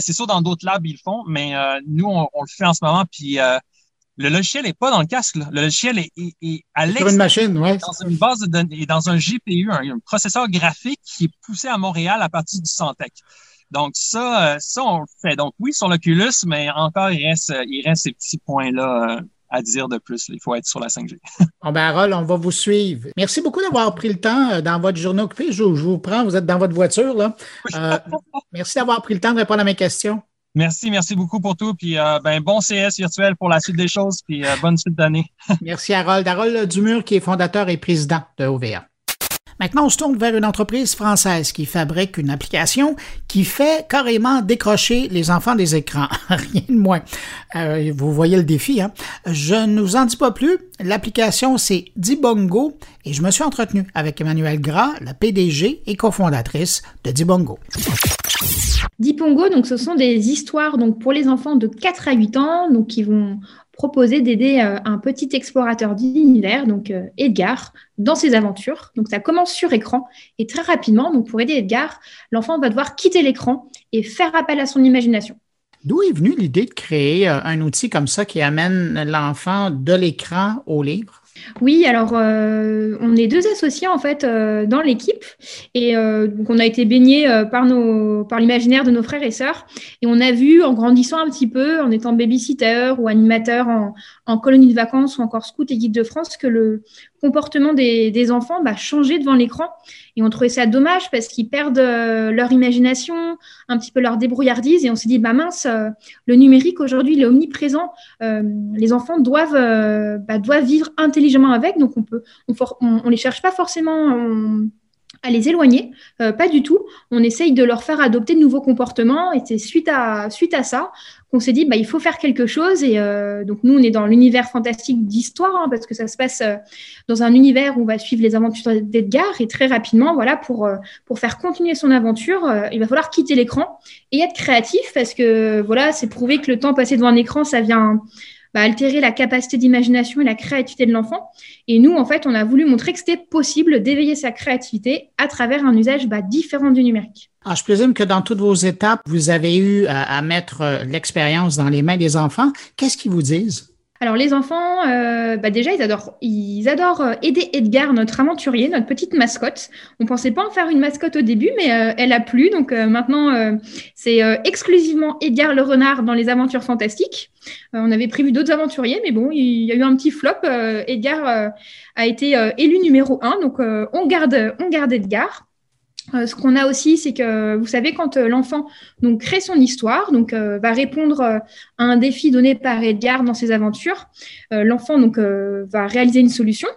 [SPEAKER 7] c'est sûr dans d'autres labs ils le font, mais nous on, on, le fait en ce moment puis le logiciel n'est pas dans le casque. Le logiciel est, à l'extérieur.
[SPEAKER 2] une machine, oui.
[SPEAKER 7] Dans une base de données, dans un GPU, un, processeur graphique qui est poussé à Montréal à partir du Santec. Donc, ça, euh, ça, on le fait. Donc, oui, sur l'Oculus, mais encore, il reste, il reste ces petits points-là euh, à dire de plus. Il faut être sur la 5G.
[SPEAKER 2] bon, ben, Harold, on va vous suivre. Merci beaucoup d'avoir pris le temps euh, dans votre journée occupée. Je, vous prends, vous êtes dans votre voiture, là. merci d'avoir pris le temps de répondre à mes questions.
[SPEAKER 7] Merci, merci beaucoup pour tout. Puis euh, ben, bon CS virtuel pour la suite des choses. Puis euh, bonne suite d'année.
[SPEAKER 2] merci Harold. Harold Dumur, qui est fondateur et président de OVA. Maintenant, on se tourne vers une entreprise française qui fabrique une application qui fait carrément décrocher les enfants des écrans. Rien de moins. Euh, vous voyez le défi, hein? Je ne vous en dis pas plus. L'application, c'est Dibongo et je me suis entretenu avec Emmanuel Gras, la PDG et cofondatrice de Dibongo.
[SPEAKER 8] Dibongo, donc ce sont des histoires donc pour les enfants de 4 à 8 ans, donc qui vont proposer d'aider euh, un petit explorateur d'univers, donc euh, Edgar, dans ses aventures. Donc ça commence sur écran et très rapidement, donc pour aider Edgar, l'enfant va devoir quitter l'écran et faire appel à son imagination.
[SPEAKER 2] D'où est venue l'idée de créer euh, un outil comme ça qui amène l'enfant de l'écran au livre?
[SPEAKER 8] Oui, alors euh, on est deux associés en fait euh, dans l'équipe. Et euh, donc on a été baignés par nos par l'imaginaire de nos frères et sœurs. Et on a vu en grandissant un petit peu, en étant babysitter ou animateur en, colonie de vacances ou encore scout et guide de France que le comportement des, des enfants va changer devant l'écran. Et on trouvait ça dommage parce qu'ils perdent leur imagination, un petit peu leur débrouillardise. Et on s'est dit bah mince, le numérique aujourd'hui il est omniprésent, les enfants doivent bah, doivent vivre intelligemment avec, donc on peut, on, les cherche pas forcément à les éloigner, euh, pas du tout. On essaye de leur faire adopter de nouveaux comportements et c'est suite à, suite à ça qu'on s'est dit bah, il faut faire quelque chose. Et euh, donc nous, on est dans l'univers fantastique d'histoire hein, parce que ça se passe euh, dans un univers où on va suivre les aventures d'Edgar et très rapidement, voilà, pour, pour faire continuer son aventure, il va falloir quitter l'écran et être créatif parce que voilà, c'est prouvé que le temps passé devant un écran, ça vient bah, altérer la capacité d'imagination et la créativité de l'enfant. Et nous, en fait, on a voulu montrer que c'était possible d'éveiller sa créativité à travers un usage bah, différent du numérique.
[SPEAKER 2] Alors, je présume que dans toutes vos étapes, vous avez eu à mettre euh, l'expérience dans les mains des enfants. Qu'est-ce qu'ils vous disent?
[SPEAKER 8] Alors les enfants, euh, bah déjà ils adorent, ils adorent euh, aider Edgar, notre aventurier, notre petite mascotte. On pensait pas en faire une mascotte au début, mais euh, elle a plu. Donc maintenant c'est exclusivement Edgar le renard dans les aventures fantastiques. on avait prévu d'autres aventuriers, mais bon, il y a eu un petit flop. Edgar a été élu numéro un, donc on garde, on garde Edgar. Euh, ce qu'on a aussi, c'est que vous savez, quand euh, l'enfant donc crée son histoire, donc euh, va répondre à un défi donné par Edgar dans ses aventures, l'enfant donc va réaliser une solution.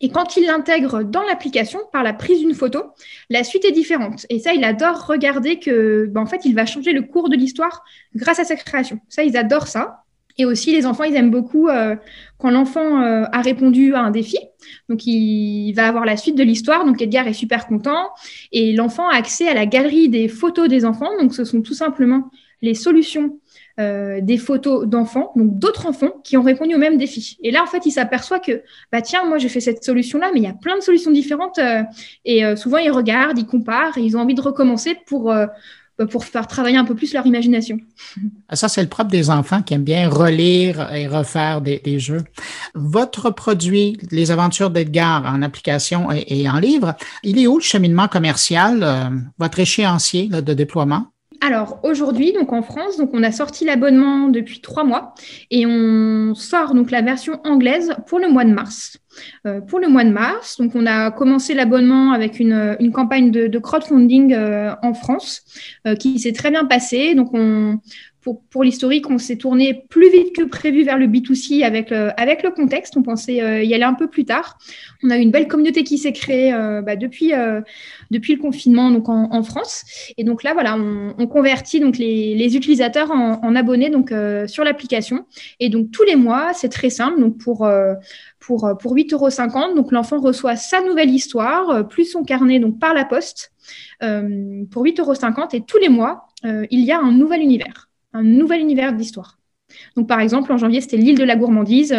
[SPEAKER 8] Et quand il l'intègre dans l'application par la prise d'une photo, la suite est différente. Et ça, il adore regarder que, ben, en fait, il va changer le cours de l'histoire grâce à sa création. Ça, ils adorent ça. Et aussi, les enfants, ils aiment beaucoup euh, quand l'enfant euh, a répondu à un défi. Donc, il va avoir la suite de l'histoire. Donc, Edgar est super content. Et l'enfant a accès à la galerie des photos des enfants. Donc, ce sont tout simplement les solutions euh, des photos d'enfants, donc d'autres enfants qui ont répondu au même défi. Et là, en fait, il s'aperçoit que, bah tiens, moi j'ai fait cette solution-là, mais il y a plein de solutions différentes. et souvent, ils regardent, ils comparent, ils ont envie de recommencer pour pour faire travailler un peu plus leur imagination.
[SPEAKER 2] Ça, c'est le propre des enfants qui aiment bien relire et refaire des, jeux. Votre produit, Les Aventures d'Edgar, en application et, en livre, il est où le cheminement commercial, euh, votre échéancier de déploiement?
[SPEAKER 8] Alors aujourd'hui, donc en France, donc on a sorti l'abonnement depuis trois mois et on sort donc la version anglaise pour le mois de mars. Euh, pour le mois de mars, donc on a commencé l'abonnement avec une, campagne de, crowdfunding euh, en France euh, qui s'est très bien passée. Donc on, pour, pour l'historique, on s'est tourné plus vite que prévu vers le B2C avec, avec le contexte. On pensait y aller un peu plus tard. On a eu une belle communauté qui s'est créée bah, depuis, depuis le confinement donc en, France. Et donc là, voilà, on, convertit donc les, les utilisateurs en, en, abonnés donc, sur l'application. Et donc tous les mois, c'est très simple. Donc pour pour, euh, pour 8,50 euros. Donc, l'enfant reçoit sa nouvelle histoire, euh, plus son carnet donc par la poste, euh, pour 8,50 euros. Et tous les mois, il y a un nouvel univers, un nouvel univers d'histoire. Donc, par exemple, en janvier, c'était l'île de la gourmandise.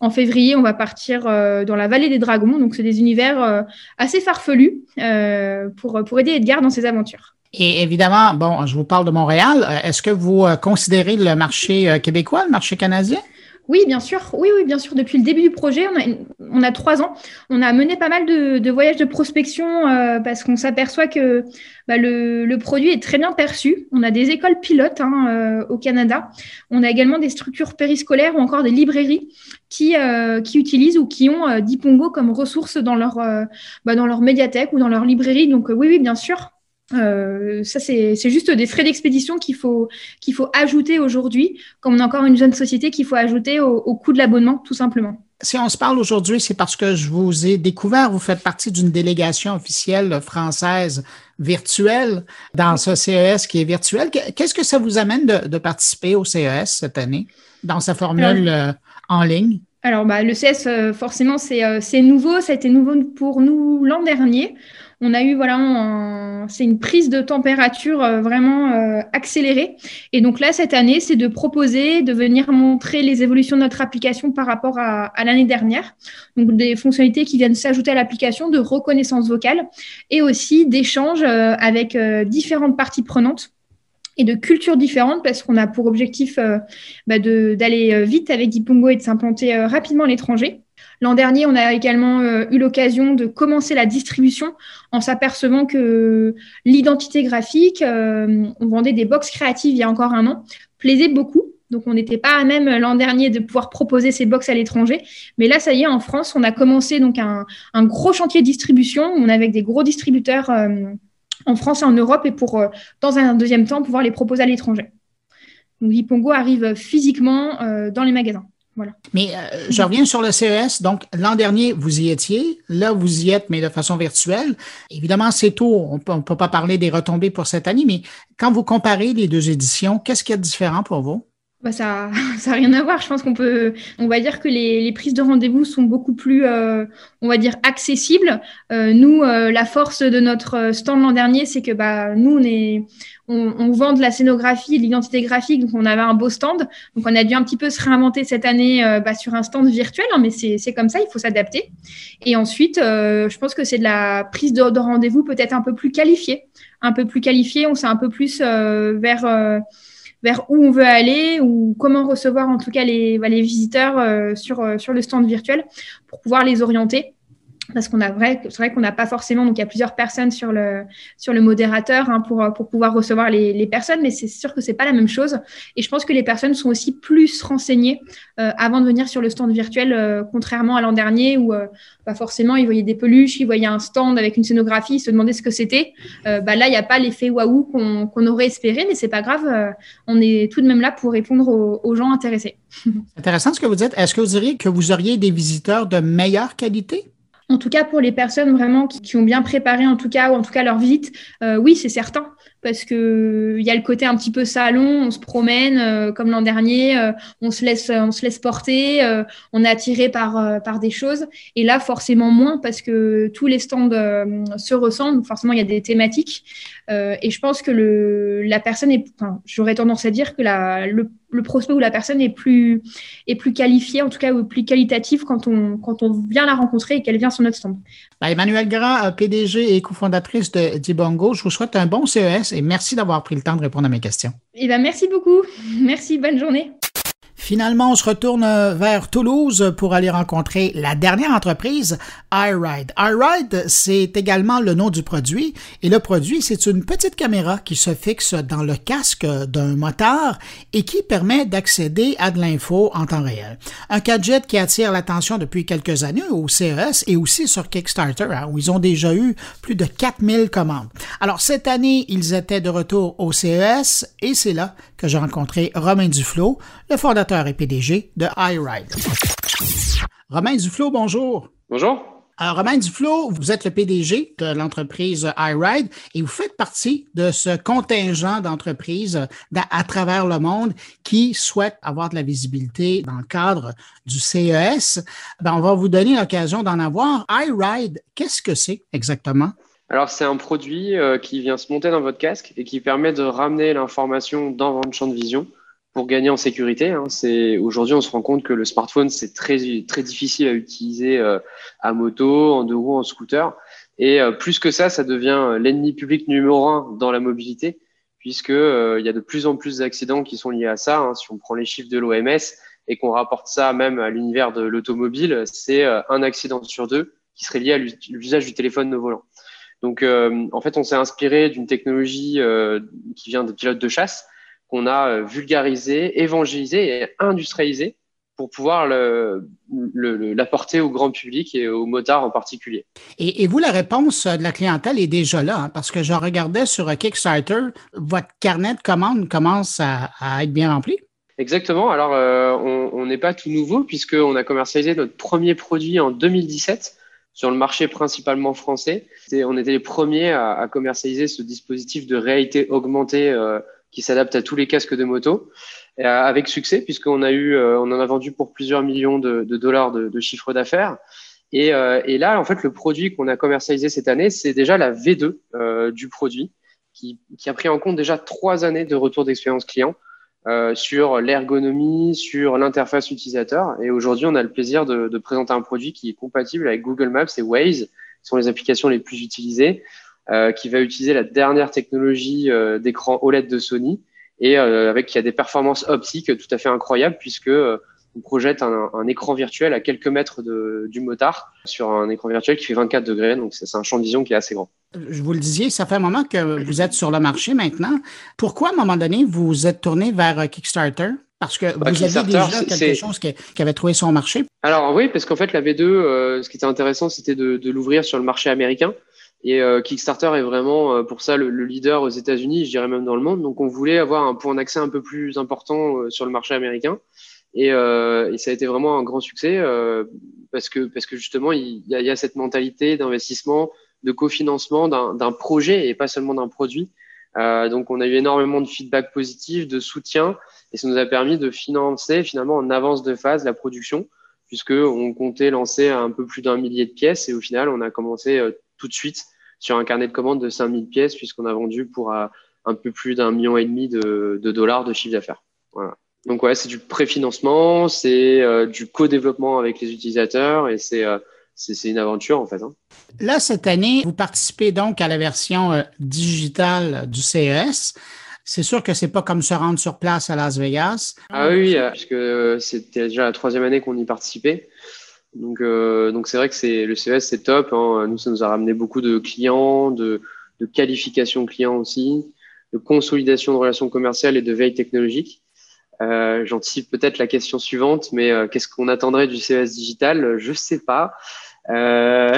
[SPEAKER 8] En février, on va partir dans la vallée des dragons. Donc, c'est des univers assez farfelus pour, pour aider Edgar dans ses aventures.
[SPEAKER 2] Et évidemment, bon, je vous parle de Montréal. Est-ce que vous considérez le marché québécois, le marché canadien?
[SPEAKER 8] Oui, bien sûr. Oui, oui, bien sûr. Depuis le début du projet, on a, trois ans, on a mené pas mal de, voyages de prospection euh, parce qu'on s'aperçoit que bah, le, produit est très bien perçu. On a des écoles pilotes hein, euh, au Canada. On a également des structures périscolaires ou encore des librairies qui, euh, utilisent ou qui ont Dipongo comme ressource dans leur, bah, dans leur médiathèque ou dans leur librairie. Donc oui, oui, bien sûr. Euh, ça, c'est juste des frais d'expédition qu'il faut, qu'il faut ajouter aujourd'hui, comme on est encore une jeune société, qu'il faut ajouter au, coût de l'abonnement, tout simplement.
[SPEAKER 2] Si on se parle aujourd'hui, c'est parce que je vous ai découvert, vous faites partie d'une délégation officielle française virtuelle dans ce CES qui est virtuel. Qu'est-ce que ça vous amène de, participer au CES cette année dans sa formule euh, en ligne?
[SPEAKER 8] Alors, bah, le CES, euh, forcément, c'est nouveau. Ça a été nouveau pour nous l'an dernier on a eu voilà, c'est une prise de température euh, vraiment euh, accélérée. Et donc là, cette année, c'est de proposer, de venir montrer les évolutions de notre application par rapport à, l'année dernière. Donc des fonctionnalités qui viennent s'ajouter à l'application de reconnaissance vocale et aussi d'échanges euh, avec différentes parties prenantes et de cultures différentes parce qu'on a pour objectif bah, d'aller vite avec Dipongo et de s'implanter rapidement à l'étranger. L'an dernier, on a également euh, eu l'occasion de commencer la distribution en s'apercevant que l'identité graphique, euh, on vendait des box créatives il y a encore un an, plaisait beaucoup. Donc, on n'était pas à même l'an dernier de pouvoir proposer ces box à l'étranger. Mais là, ça y est, en France, on a commencé donc un, gros chantier de distribution. On est avec des gros distributeurs euh, en France et en Europe et pour, dans un deuxième temps, pouvoir les proposer à l'étranger. Donc, Lipongo arrive physiquement dans les magasins.
[SPEAKER 2] Mais euh, je reviens sur le CES. Donc, l'an dernier, vous y étiez. Là, vous y êtes, mais de façon virtuelle. Évidemment, c'est tôt. On ne peut pas parler des retombées pour cette année, mais quand vous comparez les deux éditions, qu'est-ce qui est différent pour vous?
[SPEAKER 8] Bah ça n'a rien à voir. Je pense qu'on peut, on va dire que les, prises de rendez-vous sont beaucoup plus, euh, on va dire, accessibles. Euh, nous, la force de notre stand l'an dernier, c'est que bah, nous, on est, on, vend de la scénographie, de l'identité graphique, donc on avait un beau stand. Donc on a dû un petit peu se réinventer cette année euh, bah, sur un stand virtuel, hein, mais c'est comme ça, il faut s'adapter. Et ensuite, euh, je pense que c'est de la prise de, rendez-vous peut-être un peu plus qualifiée, un peu plus qualifiée. On sait un peu plus euh, vers vers où on veut aller ou comment recevoir en tout cas les, bah, les visiteurs sur, sur le stand virtuel pour pouvoir les orienter parce qu'on a vrai, c'est vrai qu'on n'a pas forcément, donc il y a plusieurs personnes sur le, sur le modérateur hein, pour, pour pouvoir recevoir les, les personnes, mais c'est sûr que c'est pas la même chose. Et je pense que les personnes sont aussi plus renseignées euh, avant de venir sur le stand virtuel, euh, contrairement à l'an dernier où euh, bah forcément ils voyaient des peluches, ils voyaient un stand avec une scénographie, ils se demandaient ce que c'était. bah là, il n'y a pas l'effet waouh qu'on qu'on aurait espéré, mais c'est pas grave. on est tout de même là pour répondre aux, aux gens intéressés.
[SPEAKER 2] Intéressant ce que vous dites. Est-ce que vous diriez que vous auriez des visiteurs de meilleure qualité?
[SPEAKER 8] En tout cas, pour les personnes vraiment qui, ont bien préparé, en tout cas, ou en tout cas leur visite, euh, oui, c'est certain. Parce que il y a le côté un petit peu salon, on se promène euh, comme l'an dernier, euh, on se laisse, on se laisse porter, on est attiré par par des choses. Et là, forcément moins parce que tous les stands se ressemblent. Forcément, il y a des thématiques. et je pense que le la personne est, enfin, j'aurais tendance à dire que la le le prospect ou la personne est plus, est plus qualifiée, en tout cas, ou plus qualitative quand on, quand on vient la rencontrer et qu'elle vient sur notre stand.
[SPEAKER 2] Ben, Emmanuel Grand, PDG et cofondatrice de Dibongo, je vous souhaite un bon CES et merci d'avoir pris le temps de répondre à mes questions.
[SPEAKER 8] Eh ben, merci beaucoup. Merci, bonne journée.
[SPEAKER 2] Finalement, on se retourne vers Toulouse pour aller rencontrer la dernière entreprise, iRide. iRide, c'est également le nom du produit et le produit, c'est une petite caméra qui se fixe dans le casque d'un motard et qui permet d'accéder à de l'info en temps réel. Un gadget qui attire l'attention depuis quelques années au CES et aussi sur Kickstarter, hein, où ils ont déjà eu plus de 4000 commandes. Alors, cette année, ils étaient de retour au CES et c'est là que j'ai rencontré Romain Duflo, le fondateur et PDG de iRide. Romain Duflo, bonjour.
[SPEAKER 9] Bonjour.
[SPEAKER 2] Alors, Romain Duflo, vous êtes le PDG de l'entreprise iRide et vous faites partie de ce contingent d'entreprises à travers le monde qui souhaitent avoir de la visibilité dans le cadre du CES. Ben, on va vous donner l'occasion d'en avoir. iRide, qu'est-ce que c'est exactement?
[SPEAKER 9] Alors, c'est un produit euh, qui vient se monter dans votre casque et qui permet de ramener l'information dans votre champ de vision pour gagner en sécurité. Hein. Aujourd'hui, on se rend compte que le smartphone c'est très très difficile à utiliser euh, à moto, en deux roues, en scooter. Et euh, plus que ça, ça devient l'ennemi public numéro un dans la mobilité, puisque il y a de plus en plus d'accidents qui sont liés à ça. Hein. Si on prend les chiffres de l'OMS et qu'on rapporte ça même à l'univers de l'automobile, c'est un accident sur deux qui serait lié à l'usage du téléphone au volant. Donc, euh, en fait, on s'est inspiré d'une technologie euh, qui vient des pilotes de chasse qu'on a euh, vulgarisé, évangélisé et industrialisé pour pouvoir l'apporter au grand public et aux motards en particulier.
[SPEAKER 2] Et, vous, la réponse de la clientèle est déjà là, hein, parce que je regardais sur Kickstarter, votre carnet de commandes commence à, être bien rempli.
[SPEAKER 9] Exactement. Alors, on n'est pas tout nouveau puisqu'on a commercialisé notre premier produit en 2017 sur le marché principalement français. On était les premiers à, commercialiser ce dispositif de réalité augmentée euh, qui s'adapte à tous les casques de moto, euh, avec succès puisqu'on a eu, euh, on en a vendu pour plusieurs millions de, dollars de, chiffre d'affaires. Et, là, en fait, le produit qu'on a commercialisé cette année, c'est déjà la V2 du produit, qui, qui, a pris en compte déjà trois années de retour d'expérience client. Euh, sur l'ergonomie, sur l'interface utilisateur. Et aujourd'hui, on a le plaisir de, de, présenter un produit qui est compatible avec Google Maps et Waze, qui sont les applications les plus utilisées, euh, qui va utiliser la dernière technologie euh, d'écran OLED de Sony et euh, avec qui a des performances optiques tout à fait incroyables puisque on projette un, un, écran virtuel à quelques mètres de, du motard sur un écran virtuel qui fait 24 degrés. Donc, c'est un champ de vision qui est assez grand.
[SPEAKER 2] Je vous le disiez, ça fait un moment que vous êtes sur le marché maintenant. Pourquoi, à un moment donné, vous êtes tourné vers euh, Kickstarter? Parce que bah, vous aviez déjà quelque chose qui, avait trouvé son marché.
[SPEAKER 9] Alors oui, parce qu'en fait, la V2, euh, ce qui était intéressant, c'était de, de l'ouvrir sur le marché américain. Et euh, Kickstarter est vraiment pour ça le, le leader aux États-Unis, je dirais même dans le monde. Donc on voulait avoir un point d'accès un peu plus important sur le marché américain. Et, euh, et, ça a été vraiment un grand succès euh, parce que parce que justement il y a, il y a cette mentalité d'investissement, de cofinancement d'un projet et pas seulement d'un produit. Euh, donc on a eu énormément de feedback positif, de soutien et ça nous a permis de financer finalement en avance de phase la production puisque on comptait lancer un peu plus d'un millier de pièces et au final on a commencé euh, tout de suite sur un carnet de commandes de 5000 pièces puisqu'on a vendu pour euh, un peu plus d'un million et demi de, de dollars de chiffre d'affaires. Voilà. Donc ouais, c'est du préfinancement, c'est euh, du co-développement avec les utilisateurs et c'est euh, c'est une aventure en fait. Hein.
[SPEAKER 2] Là, cette année, vous participez donc à la version euh, digitale du CES. C'est sûr que c'est pas comme se rendre sur place à Las Vegas.
[SPEAKER 9] Ah oui, puisque c'était déjà la troisième année qu'on y participait. Donc donc c'est vrai que c'est le CES c'est top. Hein. Nous ça nous a ramené beaucoup de clients, de, de qualification clients aussi, de consolidation de relations commerciales et de veille technologique. Euh, J'anticipe peut-être la question suivante, mais euh, qu'est-ce qu'on attendrait du CES digital? Je sais pas. Euh,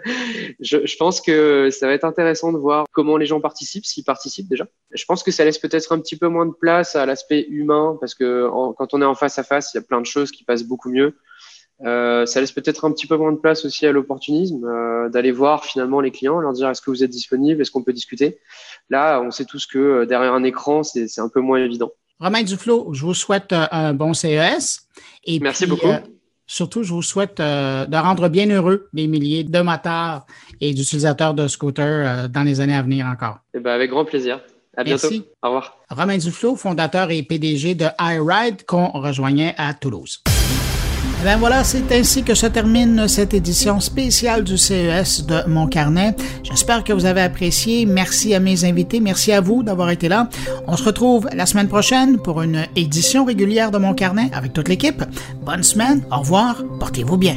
[SPEAKER 9] je, je, pense que ça va être intéressant de voir comment les gens participent, s'ils participent déjà. Je pense que ça laisse peut-être un petit peu moins de place à l'aspect humain, parce que quand on est en face à face, il y a plein de choses qui passent beaucoup mieux. Euh, ça laisse peut-être un petit peu moins de place aussi à l'opportunisme, euh, d'aller voir finalement les clients, leur dire est-ce que vous êtes disponible, est-ce qu'on peut discuter? Là, on sait tous que euh, derrière un écran, c'est un peu moins évident.
[SPEAKER 2] Romain Duflo, je vous souhaite euh, un bon CES.
[SPEAKER 9] Et Merci beaucoup. Euh,
[SPEAKER 2] surtout, je vous souhaite euh, de rendre bien heureux des milliers de motards et d'utilisateurs de scooters dans les années à venir encore.
[SPEAKER 9] Eh ben, avec grand plaisir. À bientôt.
[SPEAKER 2] Merci.
[SPEAKER 9] Au revoir.
[SPEAKER 2] Romain Duflo, fondateur et PDG de iRide, qu'on rejoignait à Toulouse. Et bien voilà, c'est ainsi que se termine cette édition spéciale du CES de Mon Carnet. J'espère que vous avez apprécié. Merci à mes invités. Merci à vous d'avoir été là. On se retrouve la semaine prochaine pour une édition régulière de Mon Carnet avec toute l'équipe. Bonne semaine. Au revoir. Portez-vous bien.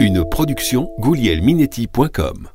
[SPEAKER 10] Une production goulielminetti.com